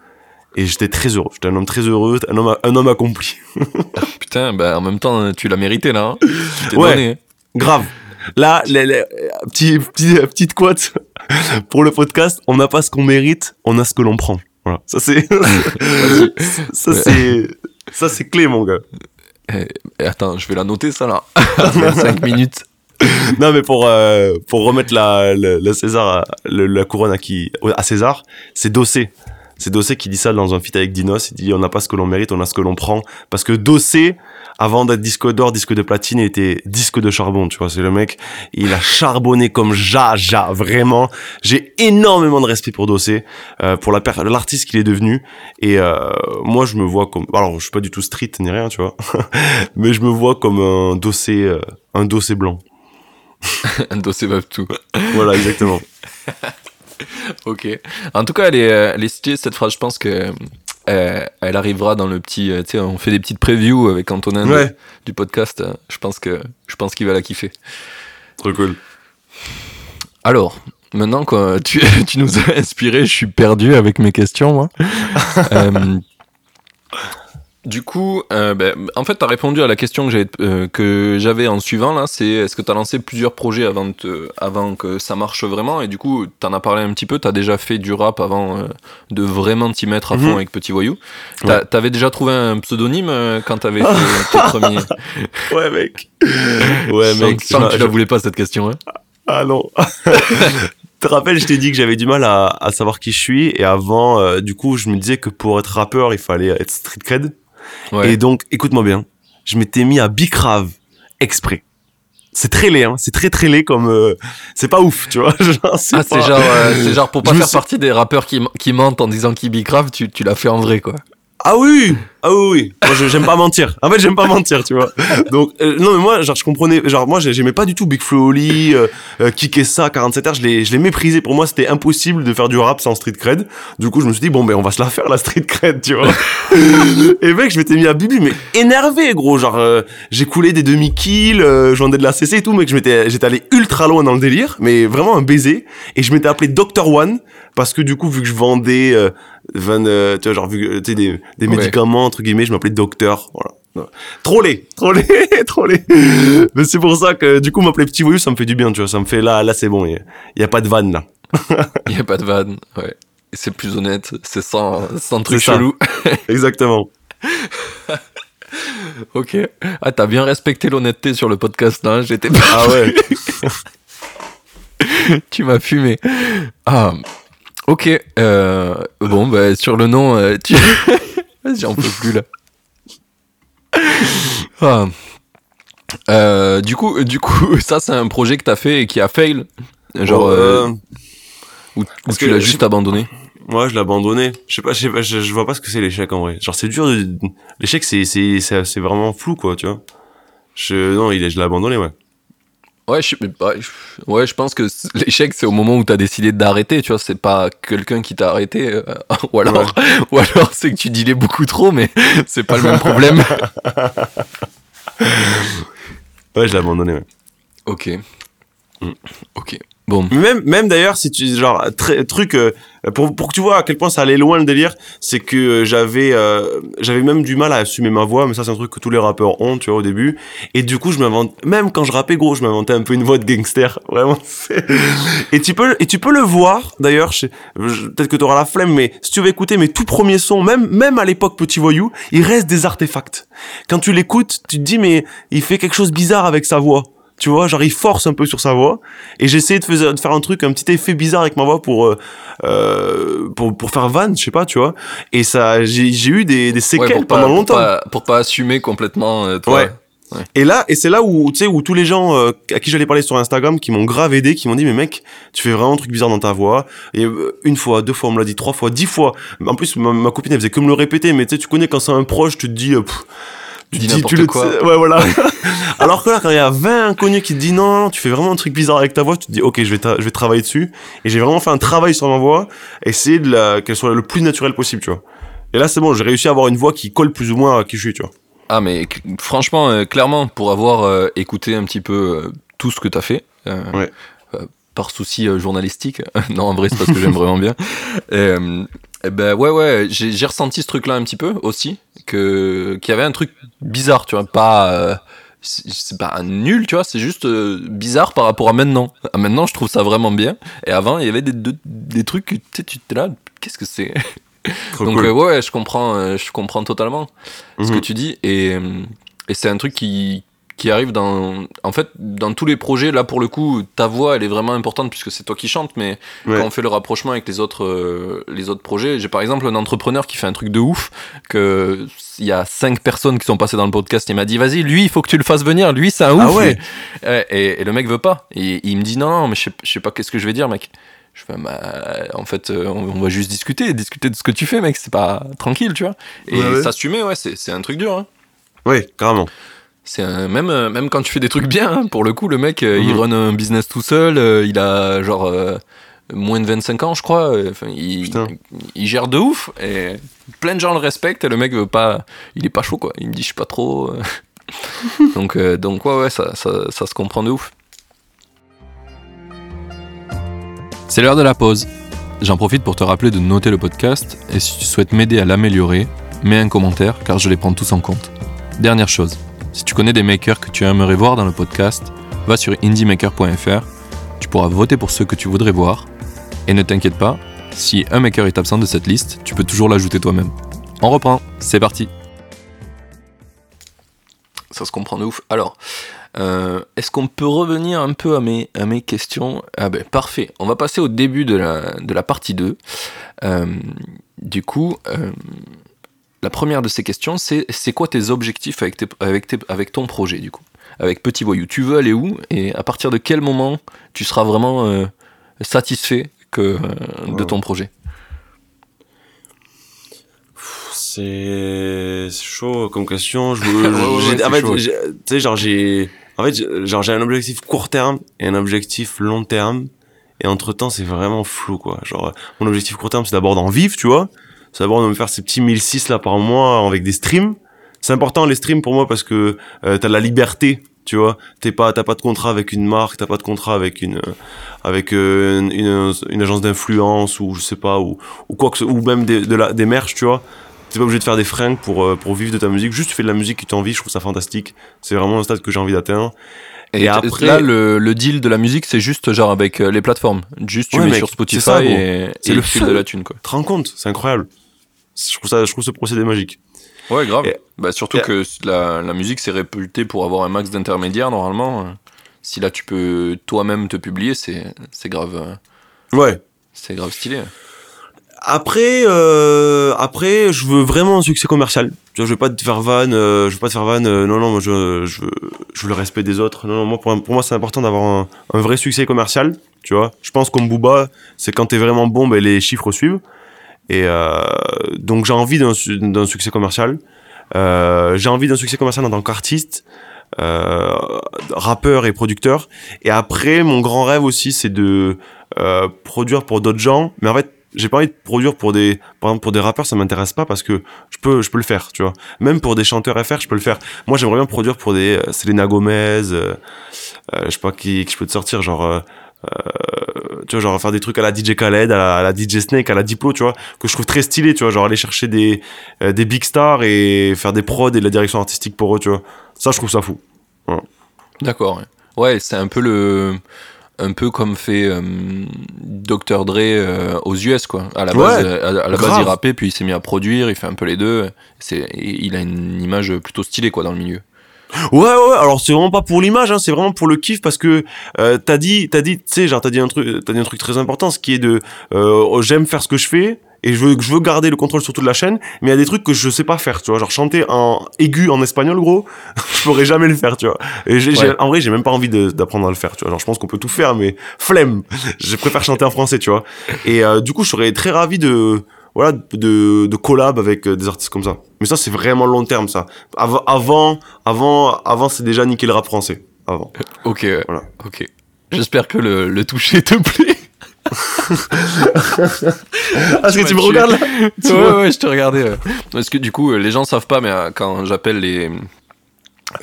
Et j'étais très heureux. J'étais un homme très heureux, un homme, un homme accompli. (laughs) Putain, bah, en même temps, tu l'as mérité, là. Hein. Tu Ouais. donné. Grave. Là, les, les- petit, petit, petite quote (laughs) pour le podcast. On n'a pas ce qu'on mérite, on a ce que l'on prend. Voilà. Ça, c'est, (laughs) ça, c'est, ça, c'est clé, mon gars. Eh, attends, je vais la noter, ça, là. (laughs) 25 minutes. Non, mais pour, euh, pour remettre la, la, la César, la couronne à qui, à César, c'est Dossé. C'est Dossé qui dit ça dans un feat avec Dinos. Il dit, on n'a pas ce que l'on mérite, on a ce que l'on prend. Parce que Dossé, avant d'être disque d'or, disque de platine, il était disque de charbon, tu vois. C'est le mec, il a charbonné comme Jaja, vraiment. J'ai énormément de respect pour Dossé, euh, pour la l'artiste qu'il est devenu. Et, euh, moi, je me vois comme, alors, je suis pas du tout street ni rien, tu vois. (laughs) mais je me vois comme un Dossé, euh, un Dossé blanc. (laughs) Un dossier tout. Voilà, exactement. (laughs) (laughs) Ok. En tout cas, elle est, euh, elle est stylée, cette phrase. Je pense que euh, elle arrivera dans le petit. euh, Tu sais, on fait des petites previews avec Antonin de- du podcast. Je pense que je pense qu'il va la kiffer. Trop cool. Alors, maintenant que tu, (laughs) tu nous as inspiré, je suis perdu avec mes questions, moi. (laughs) Euh, du coup, euh, ben, en fait, tu as répondu à la question que j'avais, euh, que j'avais en suivant, là, c'est est-ce que tu as lancé plusieurs projets avant, de te- avant que ça marche vraiment? Et du coup, tu en as parlé un petit peu, tu as déjà fait du rap avant euh, de vraiment t'y mettre à fond Mhm. avec Petit Voyou. T'as- T'avais déjà trouvé un pseudonyme euh, quand t'avais fait (laughs) tes premiers Ouais, mec. Ouais, Je mec. que tu la voulais pas, cette question. Hein. Ah non. (laughs) Tu te rappelles, je t'ai dit que j'avais du mal à, à savoir qui je suis. Et avant, euh, du coup, je me disais que pour être rappeur, il fallait être street cred. Ouais. Et donc, écoute-moi bien. Je m'étais mis à Bicrave exprès. C'est très laid, hein. C'est très très laid comme. euh, C'est pas ouf, tu vois. (laughs) Ah, c'est genre, euh, c'est genre pour pas Je faire suis- partie des rappeurs qui, qui mentent en disant qu'ils bicrave, tu, tu l'as fait en vrai, quoi. Ah oui, ah oui, oui. Moi, j'aime pas mentir. En fait, j'aime pas mentir, tu vois. Donc, euh, non, mais moi, genre, je comprenais, genre, moi, j'ai- j'aimais pas du tout Big Flo Oli, euh, euh, Kikessa, 47R, je les, je les méprisais. Pour moi, c'était impossible de faire du rap sans street cred. Du coup, je me suis dit, bon, ben, on va se la faire, la street cred, tu vois. (laughs) Et mec, je m'étais mis à Bibi, mais énervé, gros. Genre, euh, j'ai coulé des demi-kills, euh, j'en ai de la CC et tout, mec, je m'étais, j'étais allé ultra loin dans le délire, mais vraiment un baiser. Et je m'étais appelé Dr. One, parce que du coup, vu que je vendais, euh, van, euh, tu vois, genre, vu que, tu sais, des, des Ouais. médicaments, entre guillemets, je m'appelais docteur. Voilà. Laid, trop laid. Mais c'est pour ça que, du coup, m'appeler petit voyou, ça me fait du bien, tu vois. Ça me fait, là, là, c'est bon. Il y y, a pas de vanne, là. Il (laughs) y a pas de vanne, ouais. C'est plus honnête, c'est sans, sans truc chelou. (laughs) (laughs) Exactement. ok. Ah, t'as bien respecté l'honnêteté sur le podcast, là. J'étais pas. Ah ouais. tu m'as fumé. Ah. Ok. Euh, bon, bah, sur le nom, euh, tu. (laughs) J'en peux plus, là. Ah. Euh, du coup, du coup, (laughs) ça c'est un projet que t'as fait et qui a fail, genre euh, euh, ou, tu l'as juste abandonné. Moi, je l'ai abandonné. Je sais pas, je sais pas, je, je vois pas ce que c'est l'échec en vrai. Genre, c'est dur. de- L'échec, c'est, c'est, c'est, c'est vraiment flou, quoi, tu vois. Je, non, il est, je l'ai abandonné, ouais. Ouais, je, bah, ouais, je pense que l'échec, c'est au moment où t'as décidé d'arrêter, tu vois, c'est pas quelqu'un qui t'a arrêté, euh, (laughs) ou alors, ou alors c'est que tu dilais beaucoup trop, mais (laughs) c'est pas le même problème. (laughs) Ouais, je l'ai abandonné, ouais. ok. Mm. Ok. Même, même d'ailleurs, si tu, genre, tr- truc, euh, pour, pour que tu vois à quel point ça allait loin le délire, c'est que euh, j'avais, euh, j'avais même du mal à assumer ma voix, mais ça, c'est un truc que tous les rappeurs ont, tu vois, au début. Et du coup, je m'invente, même quand je rappais, gros, je m'inventais un peu une voix de gangster, (laughs) vraiment. Et tu peux, et tu peux le voir, d'ailleurs, peut-être que tu auras la flemme, mais si tu veux écouter mes tout premiers sons, même, même à l'époque Petit Voyou, il reste des artefacts. Quand tu l'écoutes, tu te dis, mais il fait quelque chose bizarre avec sa voix. Tu vois, genre il force un peu sur sa voix. Et j'ai essayé de, fais- de faire un truc, un petit effet bizarre avec ma voix pour euh, euh, pour, pour faire van, je sais pas, tu vois. Et ça, j'ai j'ai eu des, des Ouais, séquelles pour pas, pendant pour longtemps. pas- pour pas assumer complètement, euh, toi. Ouais. Ouais. Et là, et c'est là où, tu sais, où tous les gens euh, à qui j'allais parler sur Instagram, qui m'ont grave aidé, qui m'ont dit, mais mec, tu fais vraiment un truc bizarre dans ta voix. Et euh, une fois, deux fois, on me l'a dit, trois fois, dix fois. En plus, ma, ma copine, elle faisait que me le répéter, mais tu sais, tu connais quand c'est un proche, tu te dis, euh, pff, tu Dis te dis, n'importe tu le quoi. sais. Ouais, voilà. (laughs) Alors que là, quand il y a 20 inconnus qui te disent, non, tu fais vraiment un truc bizarre avec ta voix, tu te dis, ok, je vais, je vais travailler dessus. Et j'ai vraiment fait un travail sur ma voix, essayer de la, qu'elle soit le plus naturelle possible, tu vois. Et là, c'est bon, j'ai réussi à avoir une voix qui colle plus ou moins à qui je suis, tu vois. Ah, mais franchement, euh, clairement, pour avoir euh, écouté un petit peu euh, tout ce que t'as fait, euh, Ouais. euh, par souci euh, journalistique, (laughs) non, en vrai, c'est parce que j'aime vraiment bien. (laughs) Eh ben ouais, ouais, j'ai j'ai ressenti ce truc-là un petit peu aussi, que qu'il y avait un truc bizarre, tu vois, pas. euh, c'est pas nul, tu vois, c'est juste euh, bizarre par rapport à maintenant. À maintenant, je trouve ça vraiment bien. Et avant, il y avait des, des, des trucs, que, tu sais, tu étais là, qu'est-ce que c'est? (laughs) Donc cool. euh, ouais, ouais, je comprends, euh, je comprends totalement ce que Mhm. tu dis et, et c'est un truc qui qui arrive dans en fait dans tous les projets là pour le coup ta voix elle est vraiment importante puisque c'est toi qui chantes mais Ouais. quand on fait le rapprochement avec les autres euh, les autres projets j'ai par exemple un entrepreneur qui fait un truc de ouf que il y a cinq personnes qui sont passées dans le podcast il m'a dit vas-y lui il faut que tu le fasses venir lui c'est un ouf Ah ouais. lui. Ouais, et, et le mec veut pas et il me dit non non mais je sais, je sais pas qu'est-ce que je vais dire mec je fais, bah, en fait, euh, on, on va juste discuter, discuter de ce que tu fais, mec. C'est pas tranquille, tu vois. Et Ouais, ouais. s'assumer, ouais, c'est c'est un truc dur. Hein. Ouais, carrément. C'est un- même, euh, même quand tu fais des trucs bien, hein, pour le coup, le mec, euh, il Mhm. run un business tout seul, euh, il a genre euh, moins de 25 ans, je crois. Enfin, il, Putain. il gère de ouf et plein de gens le respectent et le mec veut pas, il est pas chaud quoi. Il me dit je suis pas trop. (laughs) donc, euh, donc ouais, ouais, ça, ça, ça se comprend de ouf. C'est l'heure de la pause. J'en profite pour te rappeler de noter le podcast et si tu souhaites m'aider à l'améliorer, mets un commentaire car je les prends tous en compte. Dernière chose, si tu connais des makers que tu aimerais voir dans le podcast, va sur indiemaker.fr, tu pourras voter pour ceux que tu voudrais voir, et ne t'inquiète pas, si un maker est absent de cette liste, tu peux toujours l'ajouter toi-même. On reprend, c'est parti Ça se comprend de ouf. Alors, euh, est-ce qu'on peut revenir un peu à mes, à mes questions? Ah ben parfait, on va passer au début de la, de la partie 2. Euh, du coup, euh, la première de ces questions, c'est c'est quoi tes objectifs avec, tes, avec, tes- avec ton projet, du coup? Avec Petit Voyou, tu veux aller où? Et à partir de quel moment tu seras vraiment euh, satisfait que, euh, de ton projet? C'est chaud comme question. Je, (laughs) Ouais, ouais, j'ai- ouais, en fait, tu sais, genre j'ai, en fait, j'ai- genre j'ai un objectif court terme et un objectif long terme. Et entre temps, c'est vraiment flou, quoi. Genre, mon objectif court terme, c'est d'abord d'en vivre, tu vois. De me faire ces petits 1006 là par mois avec des streams. C'est important les streams pour moi parce que euh, t'as de la liberté, tu vois. T'es pas, t'as pas de contrat avec une marque, t'as pas de contrat avec une, euh, avec euh, une, une, une agence d'influence ou je sais pas ou, ou quoi que ce, ou même des, de la, des merch, tu vois. T'es pas obligé de faire des fringues pour, euh, pour vivre de ta musique. Juste tu fais de la musique qui t'envie, je trouve ça fantastique. C'est vraiment un stade que j'ai envie d'atteindre. Et t- après- là, le, le deal de la musique, c'est juste genre avec les plateformes. Juste tu Ouais, mets mec, sur Spotify ça, et, C'est et le feu. de la thune, quoi. Tu te rends compte? C'est incroyable. Je trouve ça, je trouve ce procédé magique. Ouais, grave. Et- bah, surtout et- que la, la musique, c'est réputé pour avoir un max d'intermédiaires, normalement. Si là, tu peux toi-même te publier, c'est c'est grave, euh, Ouais. c'est grave stylé. Après, euh, après, je veux vraiment un succès commercial. Tu vois, je veux pas te faire van, euh, je veux pas te faire van. euh, non, non, moi, je, je, veux, je veux le respect des autres. Non, non, moi, pour, pour moi, c'est important d'avoir un, un vrai succès commercial. Tu vois, je pense comme Booba, c'est quand t'es vraiment bon, ben les chiffres suivent. Et euh, donc, j'ai envie d'un su- d'un succès commercial. Euh, j'ai envie d'un succès commercial en tant qu'artiste, euh, rappeur et producteur. Et après, mon grand rêve aussi, c'est de produire pour d'autres gens. Mais en fait, j'ai pas envie de produire pour des, par exemple, pour des rappeurs, ça m'intéresse pas parce que je peux, je peux le faire, tu vois. Même pour des chanteurs FR, je peux le faire. Moi, j'aimerais bien produire pour des Selena Gomez, je sais pas qui, qui je peux te sortir, genre, tu vois, genre faire des trucs à la DJ Khaled, à la, à la DJ Snake, à la Diplo, tu vois, que je trouve très stylé, tu vois, genre aller chercher des, euh, des big stars et faire des prods et de la direction artistique pour eux, tu vois. Ça, je trouve ça fou. D'accord. Ouais, c'est un peu le. Un peu comme fait euh, Dr. Dre euh, aux US, quoi. À la base, Ouais, euh, à, à la base il rappait, puis il s'est mis à produire, il fait un peu les deux. C'est, il a une image plutôt stylée, quoi, dans le milieu. Ouais, ouais, ouais. Alors c'est vraiment pas pour l'image, hein, c'est vraiment pour le kiff parce que euh, t'as dit, t'as dit, tu sais, genre t'as dit un truc, t'as dit un truc très important, ce qui est de, euh, oh, j'aime faire ce que je fais et je veux, je veux garder le contrôle sur toute la chaîne, mais il y a des trucs que je sais pas faire, tu vois. Genre chanter en aigu en espagnol, gros, (laughs) je pourrais jamais le faire, tu vois. Et j'ai, j'ai- Ouais. en vrai, j'ai même pas envie d'apprendre à le faire, tu vois. Genre, je pense qu'on peut tout faire, mais flemme. (laughs) Je préfère chanter en français, tu vois. Et euh, du coup, je serais très ravi de, voilà, de, de collab avec euh, des artistes comme ça. Mais ça, c'est vraiment long terme, ça. Avant, avant, avant, avant c'est déjà niquer le rap français. Avant. (laughs) Ok, ouais. Voilà. ok. J'espère que le, le toucher te plaît. Ah, est-ce que tu me regardes là Tu ouais, ouais, je te regardais. ouais. Parce que du coup, les gens savent pas, mais euh, quand j'appelle les.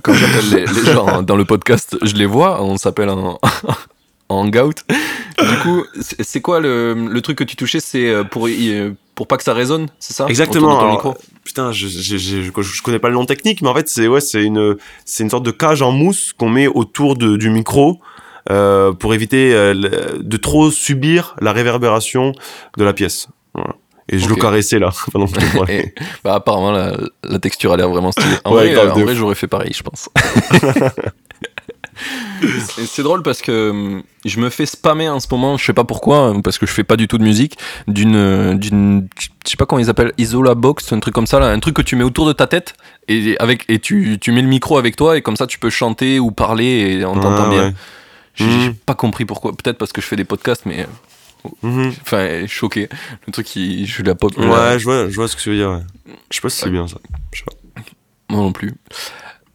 Quand j'appelle les, les gens dans le podcast, je les vois, on s'appelle en hangout. (laughs) Du coup, c'est quoi le, le truc que tu touchais C'est euh, pour, pour pas que ça résonne, c'est ça? Exactement, alors, micro? Putain, je, je, je, je, je connais pas le nom technique, mais en fait, c'est ouais, c'est une, c'est une sorte de cage en mousse qu'on met autour de, du micro euh, pour éviter euh, de trop subir la réverbération de la pièce. Voilà. Et je le caressais là (laughs) pendant (laughs) que. Et, bah, apparemment, la, la texture a l'air vraiment stylée. En Ouais, euh, vrai, j'aurais fait pareil, je pense. C'est drôle parce que hum, je me fais spammer en ce moment, je sais pas pourquoi, hein, parce que je fais pas du tout de musique, d'une, euh, d'une, je sais pas comment ils appellent, Isola Box, un truc comme ça, là, un truc que tu mets autour de ta tête et avec et tu, tu mets le micro avec toi et comme ça tu peux chanter ou parler et on t'entend Ouais, bien. ouais. J'ai Mhm. pas compris pourquoi, peut-être parce que je fais des podcasts, mais euh, Mhm. enfin choqué. Le truc qui, je la pop. Ouais, je vois, je vois ce que tu veux dire. ouais. Je sais pas si c'est bien ça. Je sais pas. Moi non plus.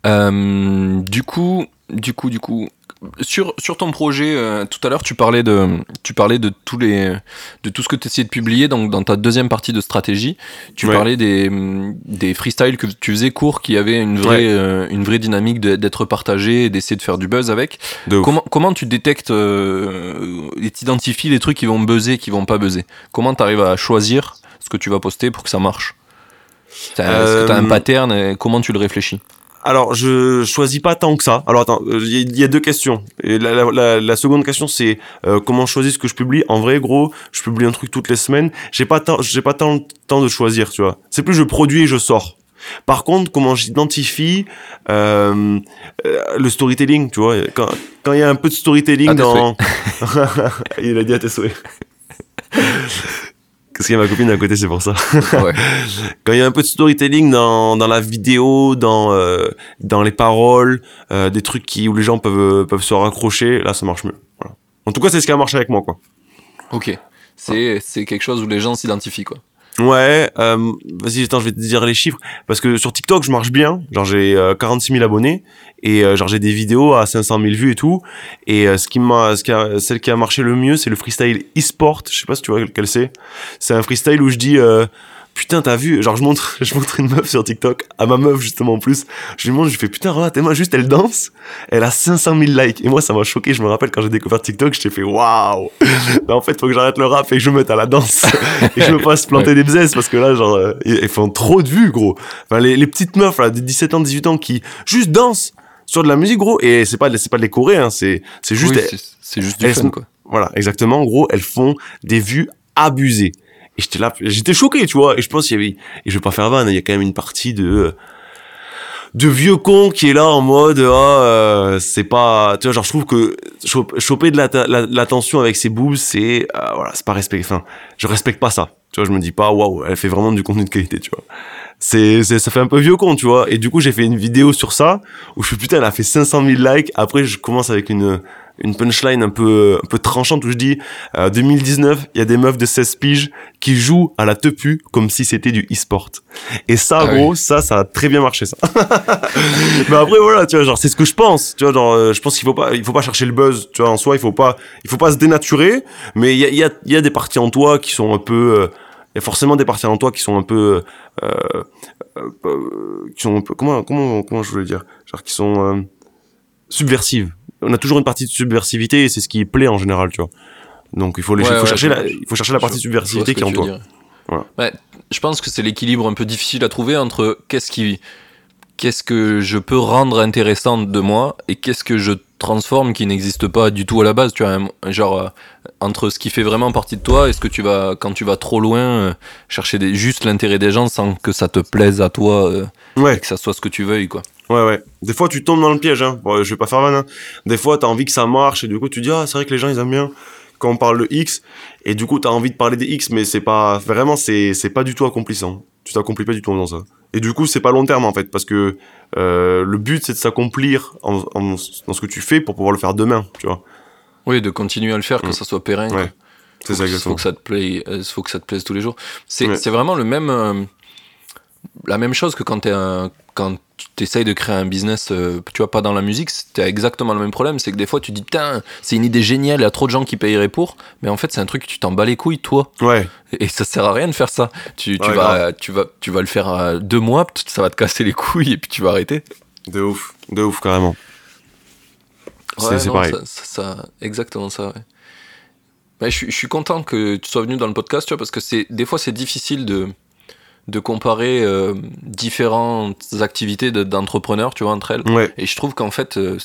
Euh, du coup, du coup, du coup, sur, sur ton projet, euh, tout à l'heure, tu parlais de, tu parlais de tous les, de tout ce que tu essayais de publier. Donc, dans ta deuxième partie de stratégie, tu Ouais. parlais des, hum, des freestyles que tu faisais court, qui avaient une vraie, Ouais. euh, une vraie dynamique d'être partagés et d'essayer de faire du buzz avec. Comment, comment tu détectes euh, et t'identifies les trucs qui vont buzzer, qui vont pas buzzer? Comment tu arrives à choisir ce que tu vas poster pour que ça marche? Est-ce que tu as un pattern et comment tu le réfléchis? Alors, je choisis pas tant que ça. Alors, attends, euh, il y, a- deux questions. Et la, la, la, la seconde question, c'est euh, comment je choisis ce que je publie? En vrai, gros, je publie un truc toutes les semaines. J'ai pas tant, j'ai pas tant le temps de choisir, tu vois. C'est plus je produis et je sors. Par contre, comment j'identifie euh, euh, le storytelling, tu vois? Quand quand il y a un peu de storytelling dans, (laughs) il a dit à tes souhaits. (laughs) Parce qu'il y a ma copine à côté, c'est pour ça Ouais. (laughs) quand il y a un peu de storytelling dans, dans la vidéo, dans, euh, dans les paroles, euh, des trucs qui, où les gens peuvent, peuvent se raccrocher, là ça marche mieux. Voilà. En tout cas, c'est ce qui a marché avec moi, quoi. Ok. C'est, c'est quelque chose où les gens s'identifient, quoi. Ouais, euh, vas-y, attends, je vais te dire les chiffres. Parce que sur TikTok, je marche bien. Genre, j'ai euh, 46 000 abonnés. Et euh, genre, j'ai des vidéos à 500 000 vues et tout. Et euh, ce qui m'a, ce qui a, celle qui a marché le mieux, c'est le freestyle e-sport. Je sais pas si tu vois quel c'est. C'est un freestyle où je dis, euh, putain, t'as vu, genre, je montre, (laughs) je montre une meuf sur TikTok, à ma meuf, justement, en plus. Je lui montre, je lui fais, putain, regarde, t'es moi, juste, elle danse. Elle a 500 000 likes. Et moi, ça m'a choqué. Je me rappelle quand j'ai découvert TikTok, j'étais fait, waouh. Mais (laughs) en fait, faut que j'arrête le rap et que je me mette à la danse. (laughs) et je me fasse planter des bzaises parce que là, genre, euh, ils font trop de vues, gros. Enfin, les, les petites meufs, là, de 17 ans, 18 ans, qui juste dansent sur de la musique, gros. Et c'est pas, c'est pas de les Corées, hein. C'est, c'est juste, Oui, c'est, juste du fun, quoi. voilà, exactement. En gros, elles font des vues abusées. Et j'étais là, j'étais choqué, tu vois. Et je pense qu'il y avait, et je vais pas faire vanne, il y a quand même une partie de, de vieux con qui est là en mode, ah, euh, c'est pas, tu vois, genre, je trouve que cho- choper de l'attention avec ses boobs, c'est, euh, voilà, c'est pas respect, enfin, je respecte pas ça. Tu vois, je me dis pas, waouh, elle fait vraiment du contenu de qualité, tu vois. C'est, ça fait un peu vieux con, tu vois. Et du coup, j'ai fait une vidéo sur ça, où je fais, putain, elle a fait 500 000 likes. Après, je commence avec une, une punchline un peu, un peu tranchante où je dis, euh, 2019, il y a des meufs de 16 piges qui jouent à la tepu comme si c'était du e-sport. Et ça, Ah gros, ça, ça a très bien marché, ça. (laughs) Mais après, voilà, tu vois, genre, c'est ce que je pense. Tu vois, genre, euh, je pense qu'il faut pas, il faut pas chercher le buzz. Tu vois, en soi, il faut pas, il faut pas se dénaturer. Mais il y a, il y a, il y a des parties en toi qui sont un peu, euh, il y a forcément des parties en toi qui sont un peu, euh, euh, euh, qui sont un peu, comment, comment, comment je voulais dire, genre, qui sont euh, subversives. On a toujours une partie de subversivité et c'est ce qui plaît en général, tu vois. Donc il faut, les, Ouais, il faut ouais, chercher la, il faut chercher la partie vois subversivité qui est en toi. dire. Voilà. Ouais, je pense que c'est l'équilibre un peu difficile à trouver entre qu'est-ce qui, qu'est-ce que je peux rendre intéressant de moi et qu'est-ce que je transforme qui n'existe pas du tout à la base. Tu vois, genre euh, entre ce qui fait vraiment partie de toi et ce que tu vas, quand tu vas trop loin, euh, chercher des, juste l'intérêt des gens sans que ça te plaise à toi euh, Ouais. et que ça soit ce que tu veuilles, quoi. Ouais, ouais. Des fois, tu tombes dans le piège, hein. Bon, je vais pas faire vanne, hein. Des fois, t'as envie que ça marche et du coup, tu dis, ah, c'est vrai que les gens, ils aiment bien. quand on parle de X, et du coup, t'as envie de parler des X, mais c'est pas, vraiment, c'est, c'est pas du tout accomplissant. Tu t'accomplis pas du tout dans ça. Et du coup, c'est pas long terme, en fait, parce que, euh, le but, c'est de s'accomplir en, en- dans ce que tu fais pour pouvoir le faire demain, tu vois. Oui, de continuer à le faire, que Mm. ça soit pérenne. Ouais. C'est ça, que- exactement. Faut que ça te plaise, euh, faut que ça te plaise tous les jours. C'est Ouais. c'est vraiment le même, euh, la même chose que quand t'es un, quand tu essayes de créer un business, euh, tu vois, pas dans la musique, t'as exactement le même problème. C'est que des fois, tu dis, putain, c'est une idée géniale, il y a trop de gens qui payeraient pour, mais en fait, c'est un truc que tu t'en bats les couilles, toi. Ouais. Et ça sert à rien de faire ça. Tu, tu Ouais, vas, tu vas, tu vas le faire à deux mois, ça va te casser les couilles et puis tu vas arrêter. De ouf. De ouf, carrément. Ouais, c'est pareil. Ça, ça- ça- exactement ça. Ouais. Je, suis- je suis content que tu sois venu dans le podcast, tu vois, parce que c'est des fois c'est difficile de de comparer euh, différentes activités de- d'entrepreneurs, tu vois, entre elles. Ouais. Et je trouve qu'en fait, euh,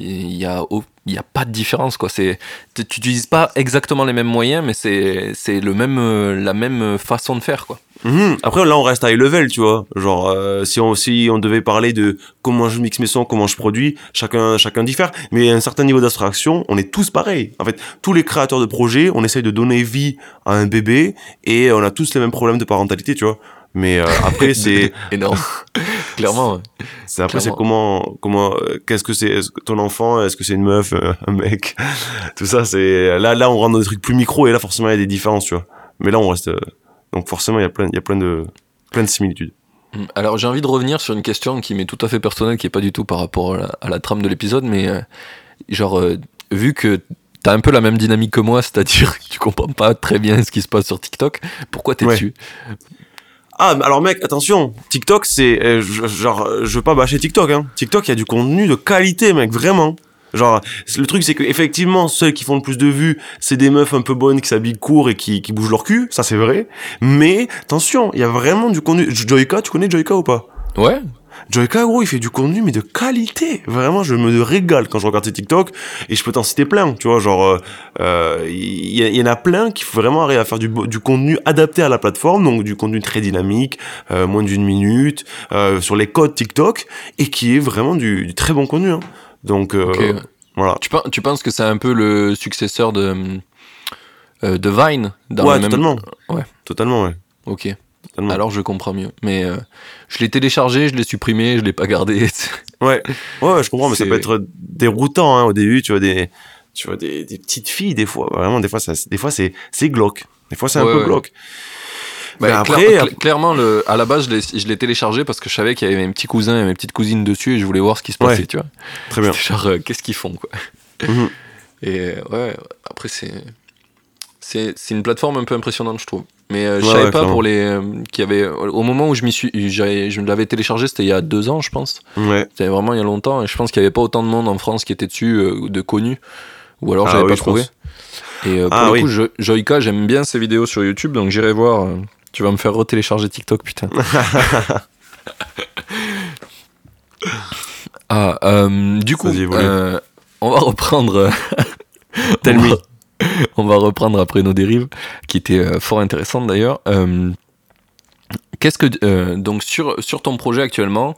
il y a il y a pas de différence quoi. C'est tu tu utilises pas exactement les mêmes moyens, mais c'est c'est le même euh, la même façon de faire quoi. Mhm. Après, là, on reste à high level, tu vois. Genre, euh, si on si on devait parler de comment je mixe mes sons, comment je produis, chacun chacun diffère. Mais à un certain niveau d'abstraction, on est tous pareils. En fait, tous les créateurs de projets, on essaye de donner vie à un bébé et on a tous les mêmes problèmes de parentalité, tu vois. Mais euh, (laughs) après, c'est (laughs) énorme. (laughs) Clairement. c'est après c'est comment comment euh, qu'est-ce que c'est que ton enfant est-ce que c'est une meuf euh, un mec? Tout ça c'est là là on rentre dans des trucs plus micro et là forcément il y a des différences tu vois mais là on reste donc forcément il y a plein il y a plein de plein de similitudes Mm. Alors j'ai envie de revenir sur une question qui m'est tout à fait personnelle, qui est pas du tout par rapport à la, à la trame de l'épisode, mais euh, genre euh, vu que t'as un peu la même dynamique que moi, c'est-à-dire que tu comprends pas très bien ce qui se passe sur TikTok, pourquoi t'es Ouais. dessus? Ah alors mec attention TikTok c'est euh, genre je veux pas bâcher TikTok hein TikTok il y a du contenu de qualité mec vraiment Genre, le truc, c'est que effectivement, ceux qui font le plus de vues, c'est des meufs un peu bonnes qui s'habillent court et qui, qui bougent leur cul, ça c'est vrai. Mais attention, il y a vraiment du contenu. Joyka, tu connais Joyka ou pas? Ouais. Joyka, gros, il fait du contenu, mais de qualité. Vraiment, je me régale quand je regarde ses TikTok. Et je peux t'en citer plein, tu vois. Genre, euh, euh, il y, y en a plein qui vraiment arrivent à faire du, contenu adapté à la plateforme, donc du contenu très dynamique, euh, moins d'une minute, euh, sur les codes TikTok, et qui est vraiment du, du très bon contenu. Hein. Donc, voilà. Tu, pen- tu penses que c'est un peu le successeur de de Vine dans ouais, même- totalement. Ouais. Totalement, ouais. Ok. Totalement. Alors je comprends mieux. Mais euh, je l'ai téléchargé, je l'ai supprimé, je l'ai pas gardé. Ouais, ouais, je comprends, mais ça peut être déroutant hein, au début. Tu vois des, tu vois des, des petites filles des fois. Vraiment, des fois, ça, des fois c'est, c'est glauque. Des fois, c'est un peu ouais. glauque. Bah, Mais clair- après, cla- clairement, le, à la base, je l'ai, téléchargé parce que je savais qu'il y avait mes petits cousins et mes petites cousines dessus et je voulais voir ce qui se passait, Ouais. tu vois. Très bien. Genre, euh, qu'est-ce qu'ils font, quoi. Mhm. Et ouais, après, c'est, c'est, c'est une plateforme un peu impressionnante, je trouve. Mais euh, je Ouais, savais ouais, pas clairement. pour les. euh, qui avait, au moment où je, m'y suis, j'avais- je l'avais téléchargé, c'était il y a deux ans, je pense. Ouais. C'était vraiment il y a longtemps et je pense qu'il n'y avait pas autant de monde en France qui était dessus, euh, de connus. Ou alors Ah j'avais oui, pas je trouvé. Et euh, pour Ah le oui. coup, Jo- Joyka, j'aime bien ses vidéos sur YouTube, donc j'irai voir. euh, tu vas me faire retélécharger TikTok, putain. (laughs) ah, euh, du coup, euh, on va reprendre. euh, Tell me. (laughs) On va reprendre après nos dérives, qui étaient euh, fort intéressantes d'ailleurs. Euh, Qu'est-ce que euh, donc sur ton projet actuellement,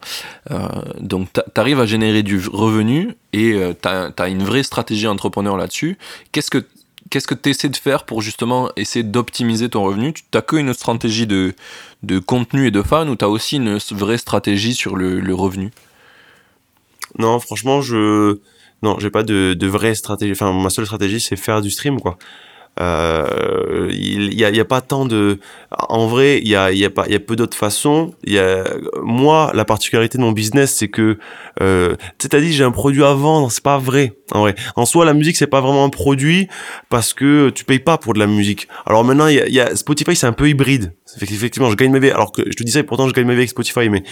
euh, donc tu à générer du revenu et tu as, une vraie stratégie entrepreneur là-dessus. Qu'est-ce que qu'est-ce que tu essaies de faire pour justement essayer d'optimiser ton revenu? Tu n'as qu'une stratégie de contenu et de fans ou tu as aussi une vraie stratégie sur le revenu? Non, franchement, je, non, j'ai pas de, de vraie stratégie. Enfin, ma seule stratégie, c'est faire du stream, quoi. Euh, il y a, a pas tant de, en vrai, il y a, y a y a peu d'autres façons. Y a, moi, la particularité de mon business, c'est que, euh, tu t'as dit, j'ai un produit à vendre, c'est pas vrai. En vrai, en soi, la musique, c'est pas vraiment un produit parce que tu payes pas pour de la musique. Alors maintenant, il y y a Spotify, c'est un peu hybride. Qu'effectivement, je gagne ma vie. Alors que je te disais, et pourtant, je gagne ma vie avec Spotify, mais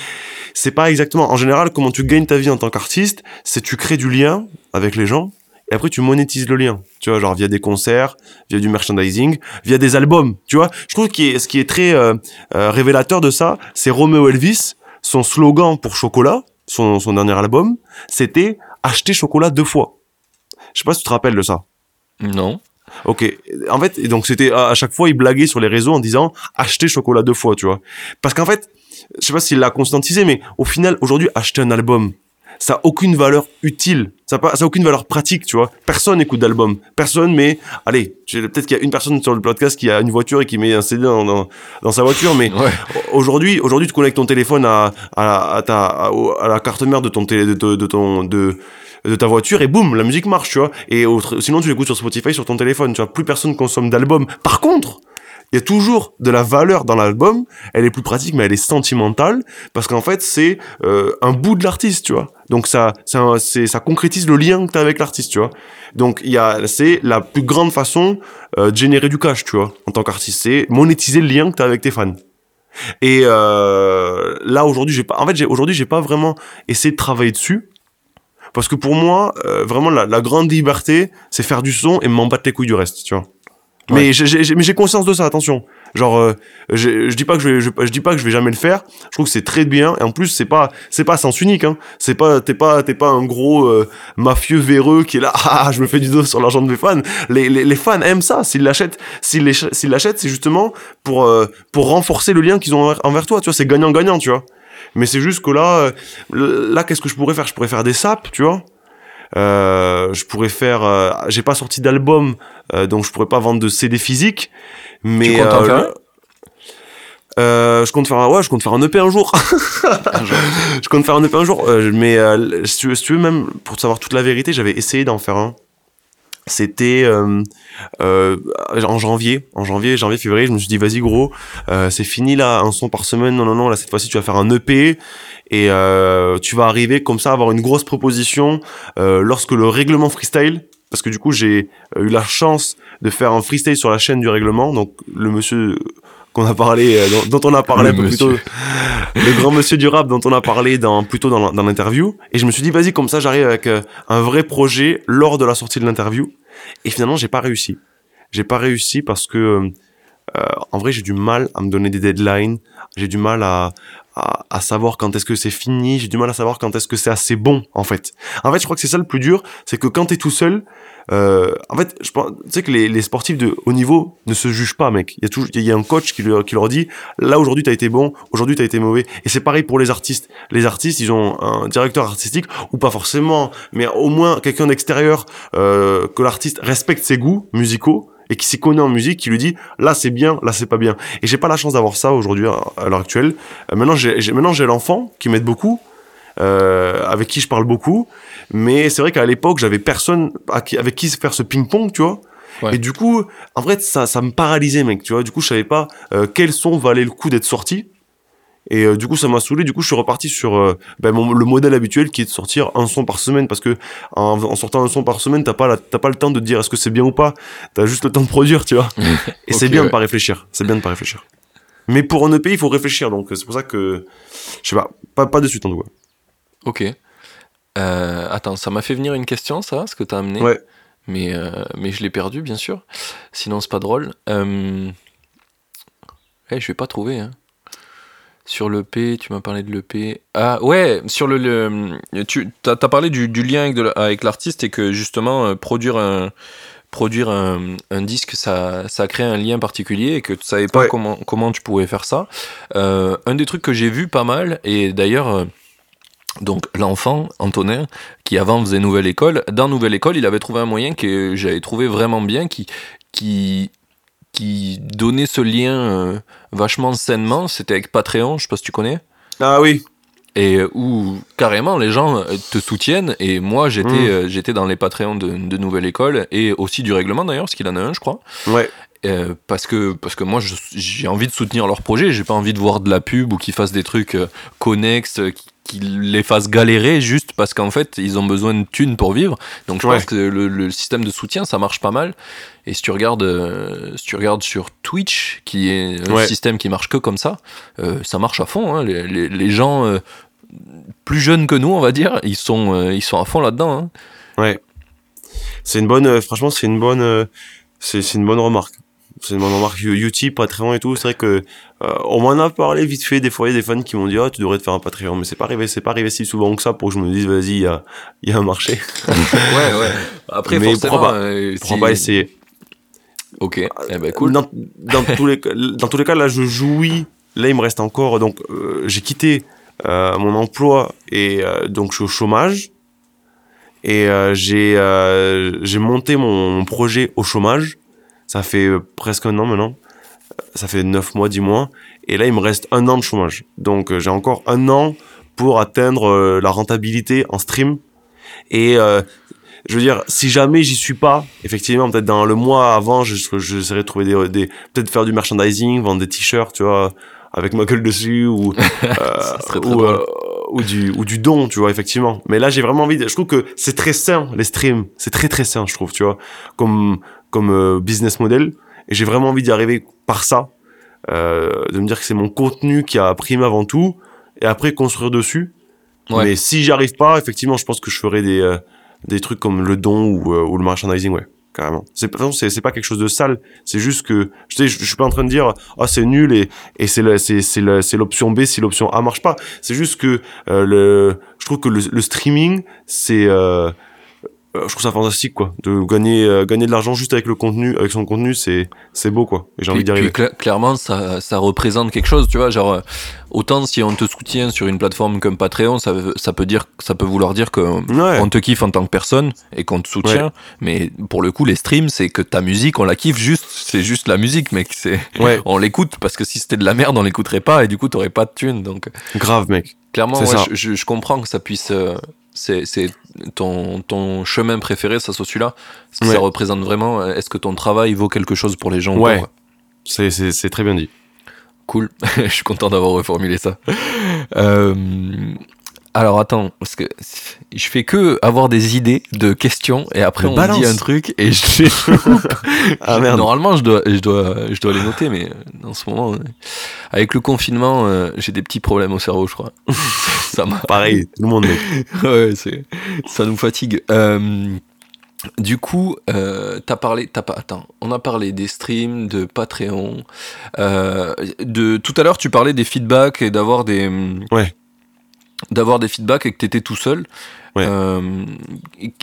c'est pas exactement. En général, comment tu gagnes ta vie en tant qu'artiste, c'est tu crées du lien avec les gens et après tu monétises le lien. Tu vois, genre via des concerts, via du merchandising, via des albums. Tu vois, je trouve que ce qui est très euh, euh, révélateur de ça, c'est Romeo Elvis. Son slogan pour Chocolat, son, son dernier album, c'était acheter chocolat deux fois. Je sais pas si tu te rappelles de ça. Non. Ok. En fait, donc c'était à à chaque fois il blaguait sur les réseaux en disant acheter chocolat deux fois, tu vois. Parce qu'en fait, je sais pas s'il l'a conscientisé, mais au final, aujourd'hui, acheter un album, ça a aucune valeur utile. Ça a, pas, ça a aucune valeur pratique, tu vois. Personne écoute d'album. Personne, mais allez, j'ai- peut-être qu'il y a une personne sur le podcast qui a une voiture et qui met un CD dans, dans, dans sa voiture, mais Ouais. aujourd'hui, aujourd'hui, tu connectes ton téléphone à, à, à ta, à, la carte mère de ton télé, de, de, de ton, de, de ta voiture et boum, la musique marche, tu vois. Et autre, sinon, tu l'écoutes sur Spotify, sur ton téléphone, tu vois. Plus personne consomme d'albums. Par contre, il y a toujours de la valeur dans l'album. Elle est plus pratique, mais elle est sentimentale parce qu'en fait, c'est euh, un bout de l'artiste, tu vois. Donc ça, ça, ça concrétise le lien que t'as avec l'artiste, tu vois. Donc il y a, c'est la plus grande façon euh, de générer du cash, tu vois, en tant qu'artiste, c'est monétiser le lien que t'as avec tes fans. Et euh, là aujourd'hui, j'ai pas, en fait, j'ai, aujourd'hui, j'ai pas vraiment essayé de travailler dessus. Parce que pour moi, euh, vraiment, la, la grande liberté, c'est faire du son et m'en battre les couilles du reste, tu vois. Mais j'ai- j'ai conscience de ça, attention. Genre, euh, j'ai- je dis pas que je, vais, je, je dis pas que je vais jamais le faire. Je trouve que c'est très bien. Et en plus, c'est pas, c'est pas sens unique. Hein. C'est pas, t'es pas, t'es pas un gros euh, mafieux véreux qui est là. (laughs) Ah, je me fais du dos sur l'argent de mes fans. Les, les, les fans aiment ça. S'ils l'achètent, s'ils l'achètent, c'est justement pour euh, pour renforcer le lien qu'ils ont envers, envers toi. Tu vois, c'est gagnant-gagnant, tu vois. Mais c'est juste que là, là, qu'est-ce que je pourrais faire? Je pourrais faire des saps, tu vois. Je pourrais faire. j'ai pas sorti d'album, donc je pourrais pas vendre de CD physique. Mais Tu comptes en euh, faire euh, je compte faire un, ouais, je compte faire un EP (laughs) un jour. je compte faire un EP un jour. Euh, mais euh, si, tu veux, si tu veux, même pour savoir toute la vérité, j'avais essayé d'en faire un. C'était euh, euh, en janvier, en janvier, janvier, février. Je me suis dit, vas-y gros, euh, c'est fini là, un son par semaine. Non, non, non. Là cette fois-ci, tu vas faire un EP et euh, tu vas arriver comme ça à avoir une grosse proposition euh, lorsque le règlement freestyle. Parce que du coup, j'ai euh, eu la chance de faire un freestyle sur la chaîne du règlement. Donc le monsieur qu'on a parlé, euh, dont, dont on a parlé Le un peu plus tôt, le grand monsieur du rap dont on a parlé dans, plutôt dans, l'interview. Et je me suis dit, vas-y, comme ça, j'arrive avec euh, un vrai projet lors de la sortie de l'interview. Et finalement, j'ai pas réussi. J'ai pas réussi parce que, en vrai, j'ai du mal à me donner des deadlines. J'ai du mal à, à, savoir quand est-ce que c'est fini. J'ai du mal à savoir quand est-ce que c'est assez bon, en fait. En fait, je crois que c'est ça le plus dur, c'est que quand t'es tout seul, euh, en fait, tu sais que les, sportifs de haut niveau ne se jugent pas, mec. Il y a toujours, il y a un coach qui leur, qui leur dit, là aujourd'hui t'as été bon, aujourd'hui t'as été mauvais. Et c'est pareil pour les artistes. Les artistes, ils ont un directeur artistique ou pas forcément, mais au moins quelqu'un d'extérieur euh, que l'artiste respecte ses goûts musicaux et qui s'y connaît en musique, qui lui dit là c'est bien, là c'est pas bien. Et j'ai pas la chance d'avoir ça aujourd'hui à, à l'heure actuelle. Euh, maintenant j'ai maintenant j'ai l'enfant qui m'aide beaucoup. Euh, avec qui je parle beaucoup, mais c'est vrai qu'à l'époque j'avais personne avec qui faire ce ping-pong, tu vois. Ouais. Et du coup, en fait, ça, ça me paralysait, mec, tu vois. Du coup, je savais pas euh, quel son valait le coup d'être sorti. Et euh, du coup, ça m'a saoulé. Du coup, je suis reparti sur euh, ben, mon- le modèle habituel qui est de sortir un son par semaine. Parce que en, en sortant un son par semaine, t'as pas, la- t'as pas le temps de te dire est-ce que c'est bien ou pas. T'as juste le temps de produire, tu vois. (laughs) Et c'est bien de pas réfléchir. C'est bien de pas réfléchir. Mais pour un EP, il faut réfléchir. Donc, c'est pour ça que. Je sais pas. Pas, pas de suite, en tout cas. Ok. Euh, attends, ça m'a fait venir une question, ça, ce que t'as amené. Ouais. Mais, mais je l'ai perdu, bien sûr. Sinon, c'est pas drôle. Euh... eh, je vais pas trouver. Hein. Sur l'EP, tu m'as parlé de l'EP. Ah ouais, sur le, le- tu as, parlé du, du lien avec, l'artiste et que justement euh, produire un produire un, un disque, ça, ça crée un lien particulier et que tu savais pas Ouais. comment, comment tu pouvais faire ça. Euh, un des trucs que j'ai vu pas mal, et d'ailleurs, euh, donc l'enfant, Antonin, qui avant faisait Nouvelle École, dans Nouvelle École, il avait trouvé un moyen que j'avais trouvé vraiment bien, qui, qui, qui donnait ce lien euh, vachement sainement. C'était avec Patreon, je sais pas si tu connais. Ah oui. Et euh, où carrément les gens euh, te soutiennent. Et moi, j'étais Mm. euh, j'étais dans les Patreons de, de Nouvelle École et aussi du règlement d'ailleurs, parce qu'il en a un, je crois. Ouais. Euh, parce que parce que moi j'ai envie de soutenir leur projet j'ai pas envie de voir de la pub ou qu'ils fassent des trucs euh, connexes euh, qui, qui les fassent galérer juste parce qu'en fait ils ont besoin de thunes pour vivre donc je Ouais. pense que le, le système de soutien ça marche pas mal et si tu regardes euh, si tu regardes sur Twitch qui est un Ouais. système qui marche que comme ça ça marche à fond hein. les, les- les gens plus jeunes que nous on va dire ils sont ils sont à fond là dedans Ouais. C'est une bonne, franchement, c'est une bonne, c'est une bonne remarque. C'est une remarque. You- Utip, Patreon et tout, c'est vrai que euh, on m'en a parlé vite fait. Des fois, il y a des fans qui m'ont dit, ah, tu devrais te faire un Patreon, mais c'est pas arrivé, c'est pas arrivé si souvent que ça pour que je me dise, vas-y, il y a, y a un marché. (laughs) ouais ouais après Mais forcément pourquoi pas euh, Pourquoi si- pas essayer ok eh ben cool dans, dans tous les cas- dans tous les cas, là, je jouis. Là, il me reste encore. Donc, euh, j'ai quitté euh, mon emploi et euh, donc je suis au chômage et euh, j'ai euh, j'ai monté mon, mon projet au chômage. Ça fait euh, presque un an maintenant. Ça fait neuf mois, dix mois. Et là, il me reste un an de chômage. Donc, euh, j'ai encore un an pour atteindre euh, la rentabilité en stream. Et euh, je veux dire, si jamais j'y suis pas, effectivement, peut-être dans le mois avant, je j'essaierai de trouver des, des peut-être faire du merchandising, vendre des t-shirts, tu vois, avec ma gueule dessus ou (laughs) euh, ou, euh, ou du ou du don, tu vois, effectivement. Mais là, j'ai vraiment envie. De, je trouve que c'est très sain les streams, c'est très très sain, je trouve, tu vois, comme comme euh, business model. Et j'ai vraiment envie d'y arriver par ça, euh, de me dire que c'est mon contenu qui a primé avant tout, et après construire dessus. Ouais. Mais si j'y arrive pas, effectivement, je pense que je ferai des, euh, des trucs comme le don ou, euh, ou le merchandising, ouais, carrément. C'est, c'est, pas quelque chose de sale. C'est juste que, je sais, je, je suis pas en train de dire, ah, c'est nul et, et c'est, c'est, l'option B si l'option A marche pas. C'est juste que, le, je trouve que le, le streaming, c'est, je trouve ça fantastique, quoi. De gagner, euh, gagner de l'argent juste avec le contenu, avec son contenu, c'est, c'est beau, quoi. Et j'ai envie d'y arriver. cla- clairement, ça, ça représente quelque chose, tu vois. Genre, euh, autant si on te soutient sur une plateforme comme Patreon, ça, ça peut dire, ça peut vouloir dire que Ouais. on te kiffe en tant que personne et qu'on te soutient. Mais pour le coup, les streams, c'est que ta musique, on la kiffe juste. C'est juste la musique, mec. C'est, Ouais, (laughs) on l'écoute parce que si c'était de la merde, on l'écouterait pas et du coup, t'aurais pas de thunes. Donc, grave, mec. clairement, je, je- je comprends que ça puisse. euh, c'est, c'est ton, ton chemin préféré, ça soit celui-là. Ouais. ça représente vraiment. euh, Est-ce que ton travail vaut quelque chose pour les gens ou Ouais. c'est très bien dit. Cool, (laughs) je suis content d'avoir reformulé ça. Euh, alors attends, parce que je fais que avoir des idées de questions et après on balance. me dit un truc et je les. (laughs) Ah, merde. Normalement je dois, je dois, je dois les noter, mais en ce moment, euh, avec le confinement, euh, j'ai des petits problèmes au cerveau, je crois. (laughs) ça m'a Pareil, tout le monde, (laughs) ouais, c'est, ça nous fatigue. Euh, du coup, euh, t'as parlé, t'as pas, attends, on a parlé des streams, de Patreon, euh, de tout à l'heure, tu parlais des feedbacks et d'avoir des, Ouais. D'avoir des feedbacks et que t'étais tout seul. Ouais. Euh,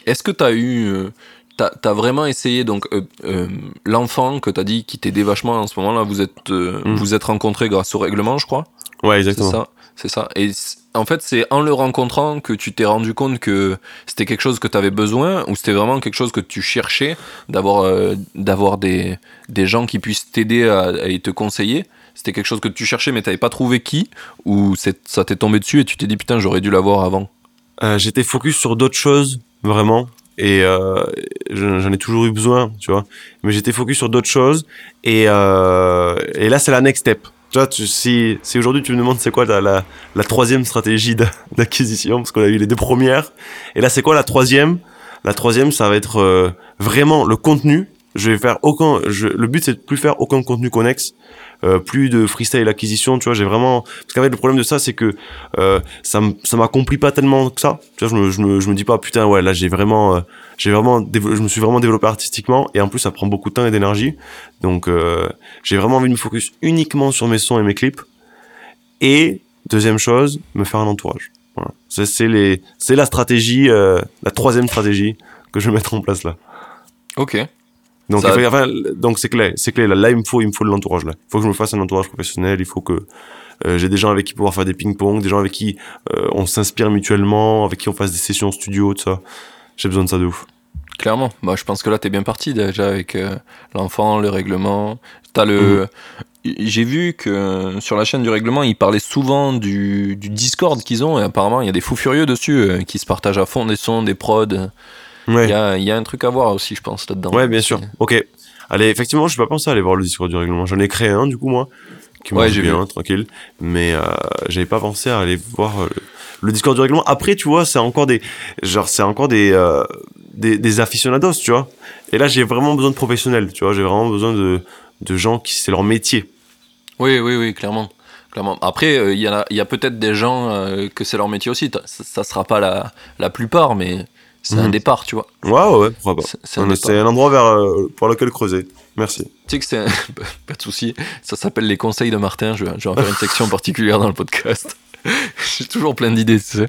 est-ce que t'as eu, euh, t'as, t'as vraiment essayé donc euh, euh, l'enfant que t'as dit qui t'aidait vachement en ce moment-là, vous êtes, euh, Mm. vous êtes rencontrés grâce au règlement, je crois. Ouais, C'est exactement. ça, c'est ça. Et c- en fait, c'est en le rencontrant que tu t'es rendu compte que c'était quelque chose que tu avais besoin ou c'était vraiment quelque chose que tu cherchais d'avoir d'avoir des, des gens qui puissent t'aider et te conseiller. C'était quelque chose que tu cherchais mais t'avais pas trouvé qui ou ça t'est tombé dessus et tu t'es dit putain j'aurais dû l'avoir avant. Euh, j'étais focus sur d'autres choses, vraiment. Et euh, j'en ai toujours eu besoin, tu vois. Mais j'étais focus sur d'autres choses. Et, euh, là, c'est la next step. Tu vois, si, si aujourd'hui tu me demandes c'est quoi la, la, troisième stratégie d'a- d'acquisition, parce qu'on a eu les deux premières. Et là, c'est quoi la troisième? La troisième, ça va être vraiment le contenu. Je vais faire aucun. Le but, c'est de plus faire aucun contenu connexe. Euh, plus de freestyle acquisition, tu vois, j'ai vraiment... Parce qu'en fait, le problème de ça, c'est que euh, ça m'accomplit pas tellement que ça. Tu vois, je me, je me, je me dis pas, putain, ouais, là, j'ai vraiment... euh, j'ai vraiment je me suis vraiment développé artistiquement et en plus ça prend beaucoup de temps et d'énergie donc euh, j'ai vraiment envie de me focus uniquement sur mes sons et mes clips et deuxième chose me faire un entourage voilà. c'est c'est les c'est la stratégie euh, la troisième stratégie que je vais mettre en place là Ok. Donc Ça- enfin, enfin, donc c'est clair c'est clair là, là il me faut il me faut de l'entourage là il faut que je me fasse un entourage professionnel il faut que euh, j'ai des gens avec qui pouvoir faire des ping-pong des gens avec qui euh, on s'inspire mutuellement avec qui on fasse des sessions studio tout ça j'ai besoin de ça de ouf Clairement. Bah, je pense que là, t'es bien parti déjà avec euh, l'enfant, le règlement. T'as le. Mhm. J'ai vu que euh, sur la chaîne du règlement, ils parlaient souvent du, du Discord qu'ils ont et apparemment, il y a des fous furieux dessus qui se partagent à fond des sons, des prods. Il ouais y a, il y a un truc à voir aussi, je pense, là-dedans. Ouais, bien sûr. Ok. Allez, effectivement, je suis pas pensé à aller voir le discours du règlement. J'en ai créé un, du coup, moi, qui Ouais, j'ai bien, tranquille. Mais euh, j'avais pas pensé à aller voir euh, le discours du règlement. Après, tu vois, c'est encore des, genre, c'est encore des, euh, des, des aficionados, tu vois. Et là, j'ai vraiment besoin de professionnels, tu vois. J'ai vraiment besoin de, de gens qui c'est leur métier. Oui, oui, oui, clairement. clairement. Après, euh, il y, a- y a peut-être des gens euh, que c'est leur métier aussi. Ça, ça sera pas la, la plupart, mais c'est un Mhm. départ, tu vois. Ouais, ouais, ouais, pourquoi pas. C'est- un endroit vers, euh, pour lequel creuser. Merci. Tu sais que c'est un- (laughs) pas de souci. Ça s'appelle les conseils de Martin. Je vais, je vais en faire une section particulière dans le podcast. (laughs) J'ai toujours plein d'idées, tu sais.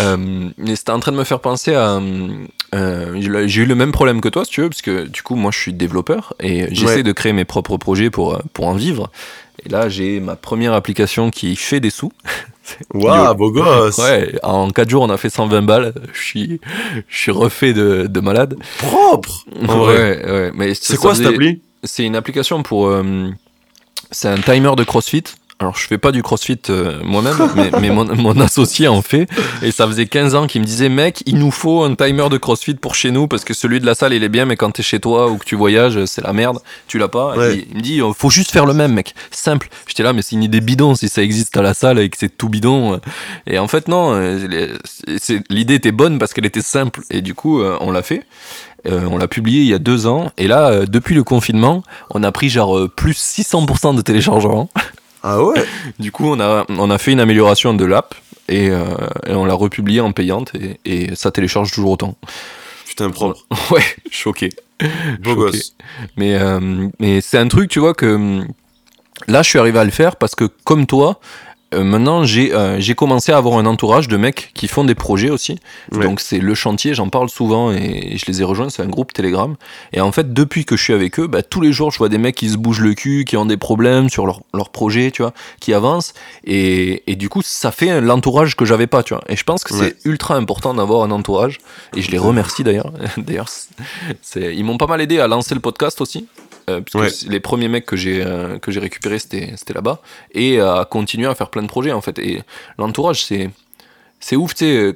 Euh, mais c'était en train de me faire penser à. euh, j'ai eu le même problème que toi, si tu veux, parce que du coup, moi, je suis développeur et j'essaie Ouais. de créer mes propres projets pour, pour en vivre. Et là, j'ai ma première application qui fait des sous. (laughs) Waouh, beau gosse. Ouais, en 4 jours, on a fait 120 balles. Je suis, je suis refait de, de malade. Propre. En vrai. Ouais, ouais. Mais C'est quoi cette appli? C'est une application pour. euh, c'est un timer de CrossFit. Alors, je fais pas du CrossFit euh, moi-même, (laughs) mais, mais mon, mon associé en fait. Et ça faisait 15 ans qu'il me disait, mec, il nous faut un timer de CrossFit pour chez nous parce que celui de la salle, il est bien, mais quand t'es chez toi ou que tu voyages, c'est la merde. Tu l'as pas. Ouais. Et il me dit, euh, faut juste faire le même, mec. Simple. J'étais là, mais c'est une idée bidon si ça existe à la salle et que c'est tout bidon. Et en fait, non. euh, L'idée était bonne parce qu'elle était simple. Et du coup, on l'a fait. Euh, on l'a publié il y a deux ans. Et là, euh, depuis le confinement, on a pris genre euh, plus 600% de téléchargements. Ah ouais Du coup, on a, on a fait une amélioration de l'app et, euh, et on l'a republié en payante et, et ça télécharge toujours autant. Putain, propre. (laughs) Ouais, choqué. Beau Choqué. gosse. Mais, euh, mais c'est un truc, tu vois, que hum, là, je suis arrivé à le faire parce que, comme toi, euh, maintenant, j'ai euh, j'ai commencé à avoir un entourage de mecs qui font des projets aussi. Ouais. Donc, c'est le chantier, j'en parle souvent et je les ai rejoints. C'est un groupe Telegram. Et en fait, depuis que je suis avec eux, bah, tous les jours, je vois des mecs qui se bougent le cul, qui ont des problèmes sur leur, leur projet, tu vois, qui avancent. Et, et du coup, ça fait l'entourage que j'avais pas, tu vois. Et je pense que Ouais. c'est ultra important d'avoir un entourage. Et je les remercie d'ailleurs. (laughs) d'ailleurs, ils m'ont pas mal aidé à lancer le podcast aussi. Euh, puisque Ouais. les premiers mecs que j'ai euh, que j'ai récupérés c'était c'était là-bas et à continuer à faire plein de projets en fait et l'entourage c'est c'est ouf tu sais euh,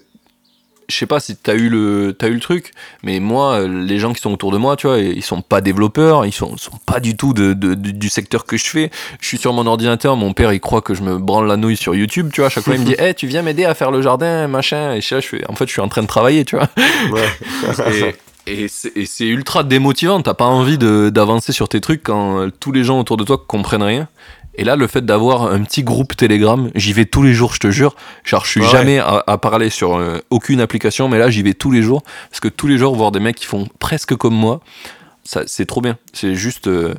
je sais pas si t'as eu le t'as eu le truc mais moi euh, les gens qui sont autour de moi tu vois ils sont pas développeurs ils sont sont pas du tout de, de- de- du secteur que je fais je suis sur mon ordinateur mon père il croit que je me branle la nouille sur YouTube tu vois à chaque fois il me dit hey, (laughs) tu viens m'aider à faire le jardin machin et je, là, je fais en fait je suis en train de travailler tu vois Ouais. (laughs) et, et c'est ultra démotivant. T'as pas envie d'avancer sur tes trucs quand euh, tous les gens autour de toi comprennent rien. Et là, le fait d'avoir un petit groupe Telegram, j'y vais tous les jours, je te jure. Genre, je suis Ouais. jamais à, à parler sur euh, aucune application, mais là, j'y vais tous les jours. Parce que tous les jours, voir des mecs qui font presque comme moi, ça, c'est trop bien. C'est juste. euh,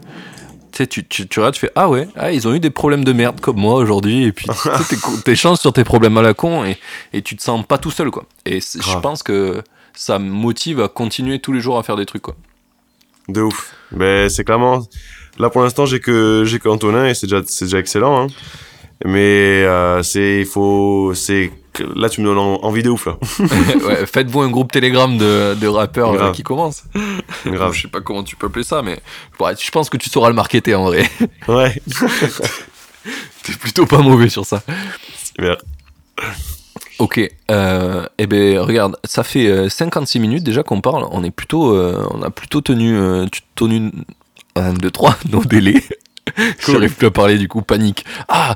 tu tu, tu, regardes, tu fais Ah ouais, ah, ils ont eu des problèmes de merde comme moi aujourd'hui. Et puis, tu t'échanges sur tes problèmes à la con et, et tu te sens pas tout seul, quoi. Et je pense que ça me motive à continuer tous les jours à faire des trucs, quoi. De ouf. Mais c'est clairement. Là pour l'instant j'ai que j'ai que Antonin et c'est déjà c'est déjà excellent. Hein. Mais euh, c'est il faut c'est là tu me donnes en- envie de ouf là. ouais, Faites-vous un groupe Telegram de, de rappeurs euh, qui commencent. Grave. Je sais pas comment tu peux appeler ça, mais ouais, je pense que tu sauras le marketer en vrai. (laughs) Ouais. (laughs) T'es plutôt pas mauvais sur ça. Super. Ok, euh, eh ben regarde, ça fait euh, 56 minutes déjà qu'on parle. On est plutôt, euh, on a plutôt tenu, euh, tenu 1, 2, 3 nos délais. Cool. J'arrive plus à parler du coup, panique. Ah,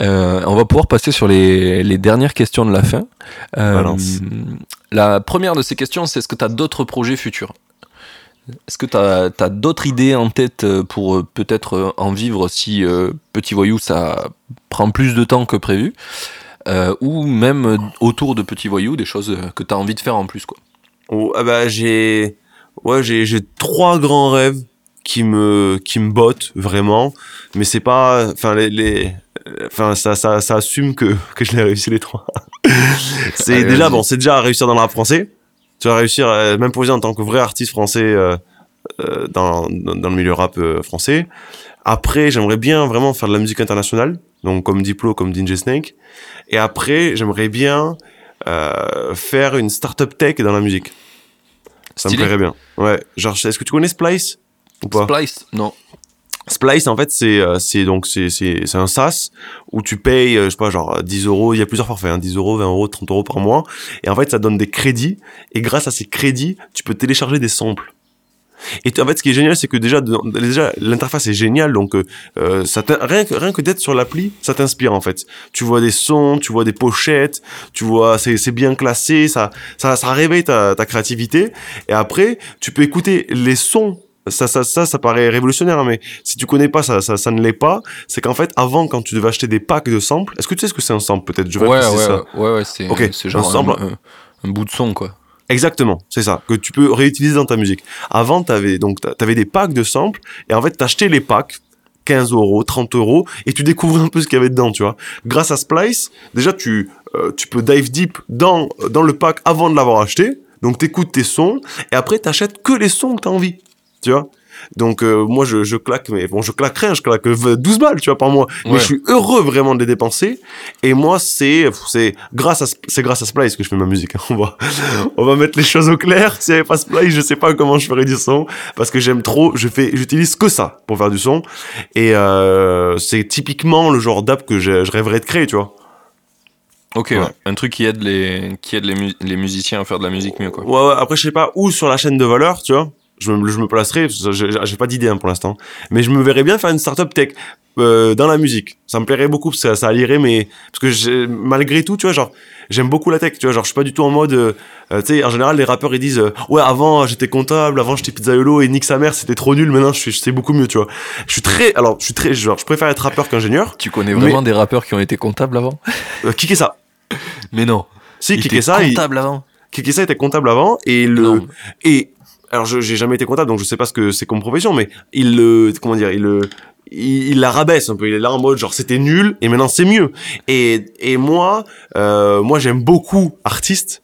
euh, on va pouvoir passer sur les, les dernières questions de la fin. Euh, la première de ces questions, c'est est-ce que tu as d'autres projets futurs? Est-ce que tu as, d'autres idées en tête euh, pour peut-être en vivre si euh, Petit Voyou ça prend plus de temps que prévu? Ou même autour de Petit Voyou, des choses que tu as envie de faire en plus quoi? Oh, ah bah j'ai ouais j'ai trois grands rêves qui me qui me bottent vraiment. Mais c'est pas enfin les, les enfin ça ça ça assume que (laughs) que je l'ai réussi les trois. (laughs) C'est Allez, déjà bon c'est déjà réussir dans le rap français. Tu vas réussir euh, même pour en tant que vrai artiste français euh, euh, dans, dans dans le milieu rap euh, français. Après j'aimerais bien vraiment faire de la musique internationale donc comme Diplo comme DJ Snake. Et après j'aimerais bien euh, faire une startup tech dans la musique. Ça Stylé. me plairait bien. Ouais. Genre, est-ce que tu connais Splice? Ou pas Splice Non. Splice, en fait, c'est euh, c'est donc c'est c'est c'est un SaaS où tu payes, euh, je sais pas, genre 10 euros. Il y a plusieurs forfaits, hein, 10 euros, 20 euros, 30 euros par mois. Et en fait, ça donne des crédits. Et grâce à ces crédits, tu peux télécharger des samples. Et en fait, ce qui est génial, c'est que déjà, déjà l'interface est géniale. Donc, euh, euh, ça rien que, rien que d'être sur l'appli, ça t'inspire en fait. Tu vois des sons, tu vois des pochettes, tu vois, c'est c'est bien classé, ça, ça, ça réveille ta, ta créativité. Et après, tu peux écouter les sons. Ça, ça, ça, ça paraît révolutionnaire, hein, mais si tu connais pas, ça, ça, ça ne l'est pas. C'est qu'en fait, avant, quand tu devais acheter des packs de samples, est-ce que tu sais ce que c'est un sample peut-être? Je vais Ouais, ouais, ça. ouais, ouais, c'est Ok, c'est genre un, un- un bout de son quoi. Exactement, c'est ça, que tu peux réutiliser dans ta musique. Avant, t'avais donc t'a- t'avais des packs de samples et en fait, t'achetais les packs, 15 euros, 30 euros, et tu découvres un peu ce qu'il y avait dedans, tu vois. Grâce à Splice, déjà tu euh, tu peux dive deep dans dans le pack avant de l'avoir acheté. Donc t'écoutes tes sons et après t'achètes que les sons que t'as envie, tu vois. Donc euh, moi je, je claque mais bon je claque rien, je claque 12 balles tu vois par mois. Mais je suis heureux vraiment de les dépenser et moi c'est c'est grâce à c'est grâce à Splice que je fais ma musique. hein. (laughs) On va on va mettre les choses au clair. S'il n'y avait pas Splice, je sais pas comment je ferais du son parce que j'aime trop, je fais j'utilise que ça pour faire du son et euh, c'est typiquement le genre d'app que je, je rêverais de créer, tu vois. Ok, Ouais. ouais. un truc qui aide les qui aide les, mu- les musiciens à faire de la musique mieux quoi. Ouais, ouais, après, je sais pas où sur la chaîne de valeur, tu vois. Je me, je me placerai, j'ai pas d'idée hein, pour l'instant. Mais je me verrais bien faire une startup tech euh, dans la musique. Ça me plairait beaucoup, parce que ça, ça allierait, mais. Parce que malgré tout, tu vois, genre, j'aime beaucoup la tech, tu vois. Genre, je suis pas du tout en mode. euh, euh, tu sais, en général, les rappeurs, ils disent euh, Ouais, avant, j'étais comptable, avant, j'étais pizzaiolo, et nique sa mère, c'était trop nul, maintenant, je, suis- sais beaucoup mieux, tu vois. Je suis très. Alors, je suis très. Genre, je préfère être rappeur qu'ingénieur. Tu connais vraiment des rappeurs qui ont été comptables avant? Euh, qui est ça Mais non. Si, qui ça il- comptables avant. Kikessa était comptable avant et le Non. et alors je j'ai jamais été comptable donc je sais pas ce que c'est comme profession mais il le comment dire il le il, la rabaisse un peu. Il est là en mode genre c'était nul et maintenant c'est mieux. Et et moi euh, moi j'aime beaucoup artiste.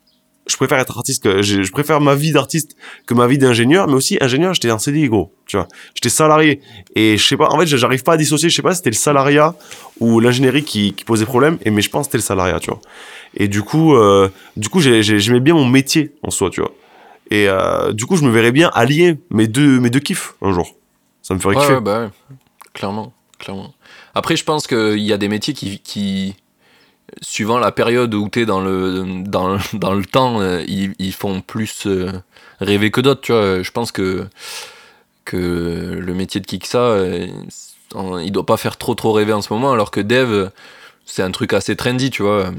Je préfère être artiste que je, préfère ma vie d'artiste que ma vie d'ingénieur mais aussi ingénieur j'étais en CDI gros tu vois. J'étais salarié. Et je sais pas en fait j'arrive pas à dissocier je sais pas c'était le salariat ou l'ingénierie qui, qui posait problème et mais je pense c'était le salariat tu vois. Et du coup euh, du coup j'ai- j'ai- j'aimais bien mon métier en soi tu vois et euh, du coup je me verrais bien allier mes deux mes deux kiffs un jour ça me ferait Ouais, kiffer ouais, bah ouais. Clairement, clairement. Après, je pense qu'il y a des métiers qui, qui suivant la période où tu es dans le, dans, dans le temps, euh, ils, ils font plus euh, rêver que d'autres, tu vois. Je pense que, que le métier de Kiksa, il doit pas faire trop trop rêver en ce moment, alors que Dev, c'est un truc assez trendy, tu vois.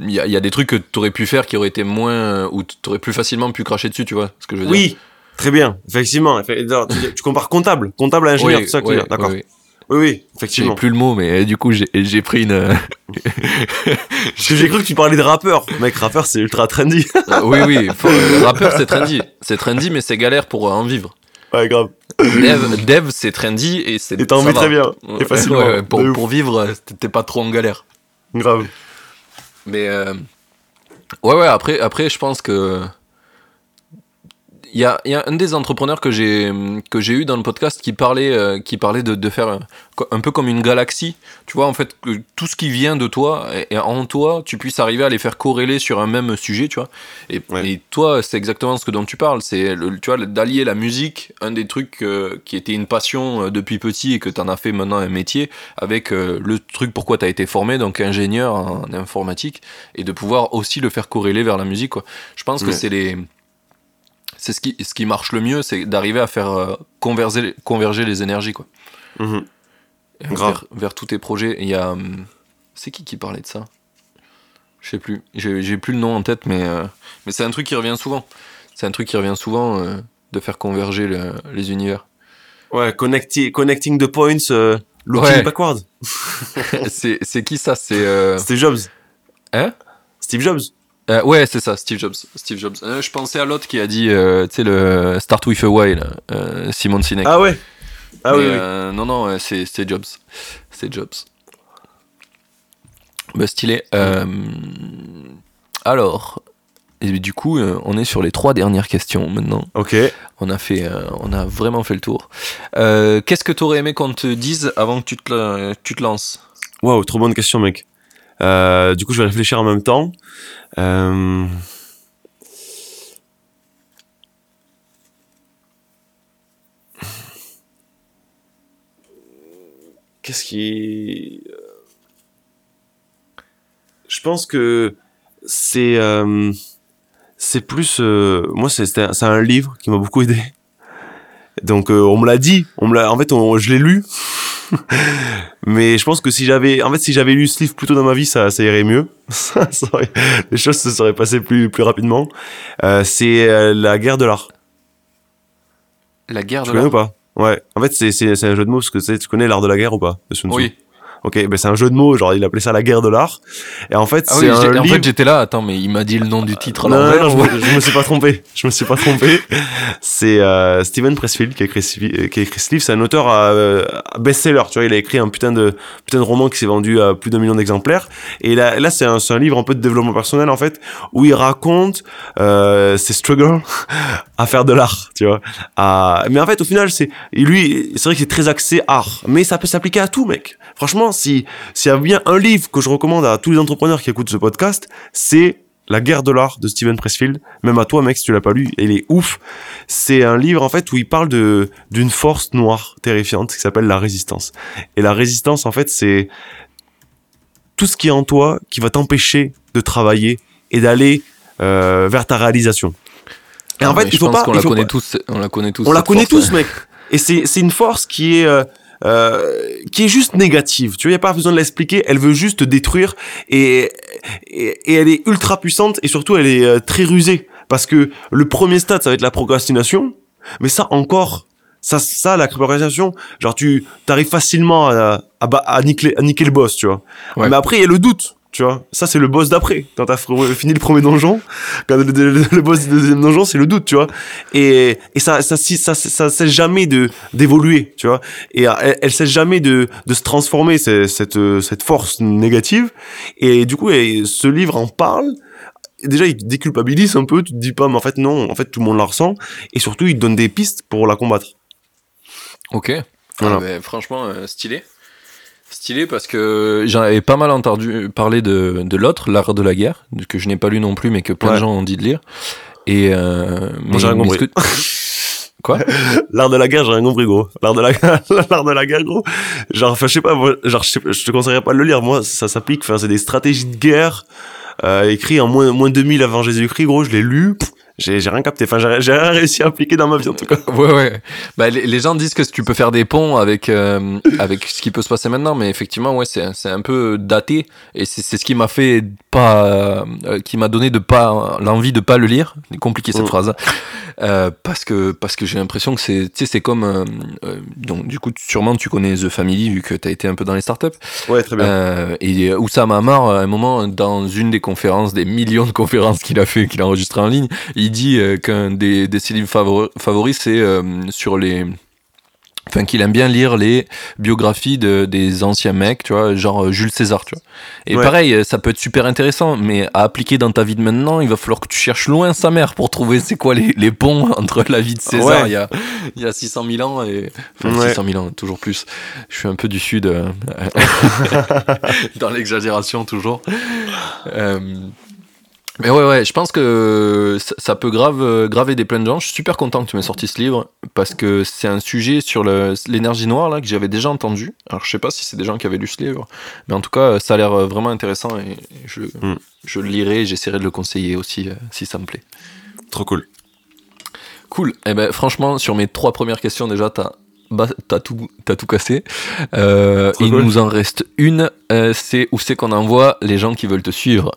Il y a, il y a des trucs que tu aurais pu faire qui auraient été moins. ou tu aurais plus facilement pu cracher dessus, tu vois ce que je veux dire. oui très bien effectivement tu, tu compares comptable comptable à ingénieur Oui, c'est ça que tu ouais, veux dire d'accord oui oui J'ai effectivement plus le mot, mais euh, du coup, j'ai j'ai pris une. euh, (laughs) j'ai cru que tu parlais de rappeur mec rappeur c'est ultra trendy (laughs) euh, oui, oui, faut- euh, rappeur, c'est trendy. C'est trendy, mais c'est galère pour euh, en vivre. ouais grave Dev, dev c'est trendy et c'est. et t'en vis très bien et facilement ouais, ouais, pour, pour vivre, euh, t'es pas trop en galère. grave Mais. euh, ouais, ouais, après, après je pense que. Il y a, il y a un des entrepreneurs que j'ai que j'ai eu dans le podcast qui parlait euh, qui parlait de, de faire un, un peu comme une galaxie. Tu vois en fait que tout ce qui vient de toi et, et en toi tu puisses arriver à les faire corréler sur un même sujet tu vois. Et, Ouais. et toi c'est exactement ce que dont tu parles. C'est le- tu vois d'allier la musique un des trucs euh, qui était une passion euh, depuis petit et que tu en as fait maintenant un métier avec euh, le truc pourquoi tu as été formé donc ingénieur en informatique et de pouvoir aussi le faire corréler vers la musique quoi. Je pense que c'est les c'est ce qui, ce qui marche le mieux, c'est d'arriver à faire euh, converger, converger les énergies, quoi. Mhm. Vers, vers tous tes projets. Et Il y a. hum, C'est qui qui parlait de ça? Je sais plus. J'ai plus le nom en tête, mais, euh, mais c'est un truc qui revient souvent. C'est un truc qui revient souvent euh, de faire converger le- les univers. ouais connecti- connecting the points euh, looking Ouais. backward (laughs) c'est qui ça? C'est. Steve Jobs Hein? Steve Jobs euh, ouais, c'est ça, Steve Jobs. Steve Jobs. Euh, je pensais à l'autre qui a dit, euh, tu sais, le Start with a Why, Simon Sinek. ah ouais ah Mais, oui, oui. non, non, c'est c'est Jobs. C'est Jobs. Bah, stylé. Alors, et du coup, on est sur les trois dernières questions maintenant. ok On a, fait, on a vraiment fait le tour. Qu'est-ce que tu aurais aimé qu'on te dise avant que tu te, tu te lances? Waouh, trop bonne question, mec. Euh, du coup, je vais réfléchir en même temps. Euh... Qu'est-ce qui... euh, Je pense que c'est... euh, C'est plus... euh, Moi, c'est un- un livre qui m'a beaucoup aidé. Donc, euh, on me l'a dit. On me. En fait, on- je l'ai lu. (laughs) Mais je pense que si j'avais, en fait, si j'avais lu ce livre plus tôt dans ma vie, ça, ça irait mieux. (laughs) Ça aurait- les choses se seraient passées plus, plus rapidement. Euh, c'est euh, la guerre de l'art. La guerre Tu de connais ou l'art pas? Ouais. En fait, c'est, c'est, c'est un jeu de mots parce que tu tu connais l'art de la guerre ou pas? Oui. Ok, ben c'est un jeu de mots, genre il appelait ça la guerre de l'art. Et en fait, Ah c'est oui, un j'étais- en livre. fait j'étais là, attends, mais il m'a dit le nom du titre à Non, non, non, je, me- je me suis pas trompé. Je me suis pas trompé. C'est euh, Steven Pressfield qui a écrit, ce li- qui a écrit ce livre. C'est un auteur euh, best-seller. Tu vois, il a écrit un putain de putain de roman qui s'est vendu à plus d'un million d'exemplaires. Et là, là, c'est un, c'est un livre un peu de développement personnel en fait, où il raconte euh, ses struggles (laughs) à faire de l'art. Tu vois. À... Mais en fait, au final, c'est lui, c'est vrai qu'il est très axé art, mais ça peut s'appliquer à tout, mec. Franchement, si s'il y a bien un livre que je recommande à tous les entrepreneurs qui écoutent ce podcast, c'est la guerre de l'art de Steven Pressfield. Même à toi, mec, si tu l'as pas lu, il est ouf. C'est un livre, en fait, où il parle de, d'une force noire terrifiante qui s'appelle la résistance. Et la résistance, en fait, c'est tout ce qui est en toi qui va t'empêcher de travailler et d'aller euh, vers ta réalisation. Et en Ah, fait, il je faut pense pas, qu'on la connaît pas- tous, on la connaît tous. on la connaît force. tous, mec. Et c'est c'est une force qui est euh, euh, qui est juste négative. Tu vois, y a pas besoin de l'expliquer. Elle veut juste te détruire et, et et elle est ultra puissante et surtout elle est euh, très rusée parce que le premier stade ça va être la procrastination, mais ça encore. Ça, ça, la procrastination, genre tu t'arrives facilement à, à, à, niquer, à niquer le boss, tu vois. Ouais. Mais après, il y a le doute, tu vois. Ça, c'est le boss d'après. Quand t'as fr- fini le premier donjon, quand le, le- le boss du deuxième donjon, c'est le doute, tu vois. Et, et ça, ça, si- ça, ça, ça cesse jamais de d'évoluer, tu vois. Et euh, elle, elle cesse jamais de, de se transformer, cette, euh, cette force négative. Et du coup, et ce livre en parle. Déjà, il te déculpabilise un peu. Tu te dis pas, mais en fait, non, en fait, tout le monde la ressent. Et surtout, il te donne des pistes pour la combattre. Ok. Voilà. Ah, franchement, euh, stylé. Stylé parce que j'en avais pas mal entendu parler de, de l'autre, L'art de la guerre, que je n'ai pas lu non plus, mais que plein de Ouais. gens ont dit de lire. Et. Euh, mais, j'ai rien compris. que- (laughs) Quoi? L'art de la guerre, j'ai rien compris, gros. L'art de la (laughs) l'art de la guerre, gros. Genre, enfin, je sais pas, moi, genre, je, sais pas, je te conseillerais pas de le lire. Moi, ça s'applique, enfin, c'est des stratégies de guerre, euh, écrit en moins, moins 2000 avant Jésus-Christ, gros, je l'ai lu. Pff, J'ai, rien capté. Enfin, j'ai, rien réussi à appliquer dans ma vie, en tout cas. Ouais, ouais. Bah, les, les gens disent que tu peux faire des ponts avec, euh, avec ce qui peut se passer maintenant, mais effectivement, ouais, c'est, c'est un peu daté. Et c'est, ce qui m'a fait pas, euh, qui m'a donné de pas, l'envie de pas le lire. C'est compliqué cette Mm. phrase. Euh, parce que, parce que j'ai l'impression que c'est, tu sais, c'est comme, donc, du coup, sûrement, tu connais The Family, vu que t'as été un peu dans les startups. Ouais, très bien. Et Oussama Amar, à un moment, dans une des conférences, des millions de conférences qu'il a fait, qu'il a enregistrées en ligne, il dit euh, qu'un des, des ses livres favori- favoris, c'est euh, sur les. Enfin, qu'il aime bien lire les biographies de, des anciens mecs, tu vois, genre euh, Jules César, tu vois. Et Ouais. pareil, ça peut être super intéressant, mais à appliquer dans ta vie de maintenant, il va falloir que tu cherches loin sa mère pour trouver c'est quoi les, les ponts (laughs) entre la vie de César Ouais. il, y a, il y a 600 000 ans et. Enfin, Ouais. 600 000 ans, toujours plus. Je suis un peu du sud. euh, (laughs) (laughs) dans l'exagération toujours. Euh, mais ouais, ouais, je pense que ça, peut grave, euh, graver des plein de gens. Je suis super content que tu m'aies sorti ce livre parce que c'est un sujet sur l'énergie noire là que j'avais déjà entendu. Alors je sais pas si c'est des gens qui avaient lu ce livre, mais en tout cas ça a l'air euh, vraiment intéressant et je, Mm. je le lirai. et J'essaierai de le conseiller aussi euh, si ça me plaît. Trop cool. Cool. Eh ben, franchement, sur mes trois premières questions, déjà, t'as bah, t'as tout, t'as tout cassé. Euh, il cool. nous en reste une. euh, c'est où c'est qu'on envoie les gens qui veulent te suivre?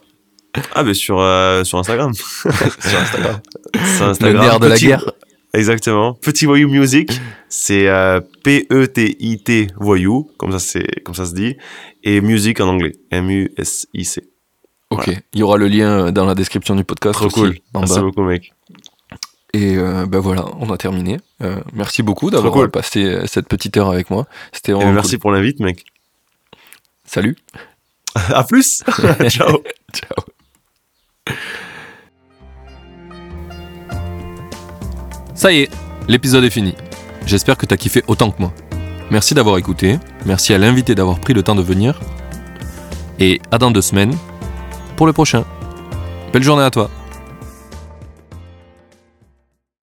(laughs) Ah, mais sur, euh, sur Instagram. (laughs) sur Instagram. (laughs) Sur Le Instagram. nerf de la Petit- guerre. Exactement. Petit voyou music, c'est euh, P-E-T-I-T voyou, comme ça c'est comme ça se dit, et music en anglais, M-U-S-I-C. Ok. Il y aura le lien dans la description du podcast. Trop aussi, cool. En Merci bas. beaucoup, mec. Et euh, ben voilà, on a terminé. Euh, merci beaucoup d'avoir cool. passé cette petite heure avec moi. C'était Et vraiment merci pour l'invite, mec. Salut. à plus. Ciao. Ciao. Ça y est, l'épisode est fini. J'espère que t'as kiffé autant que moi. Merci d'avoir écouté, merci à l'invité d'avoir pris le temps de venir, et à dans deux semaines pour le prochain. Belle journée à toi.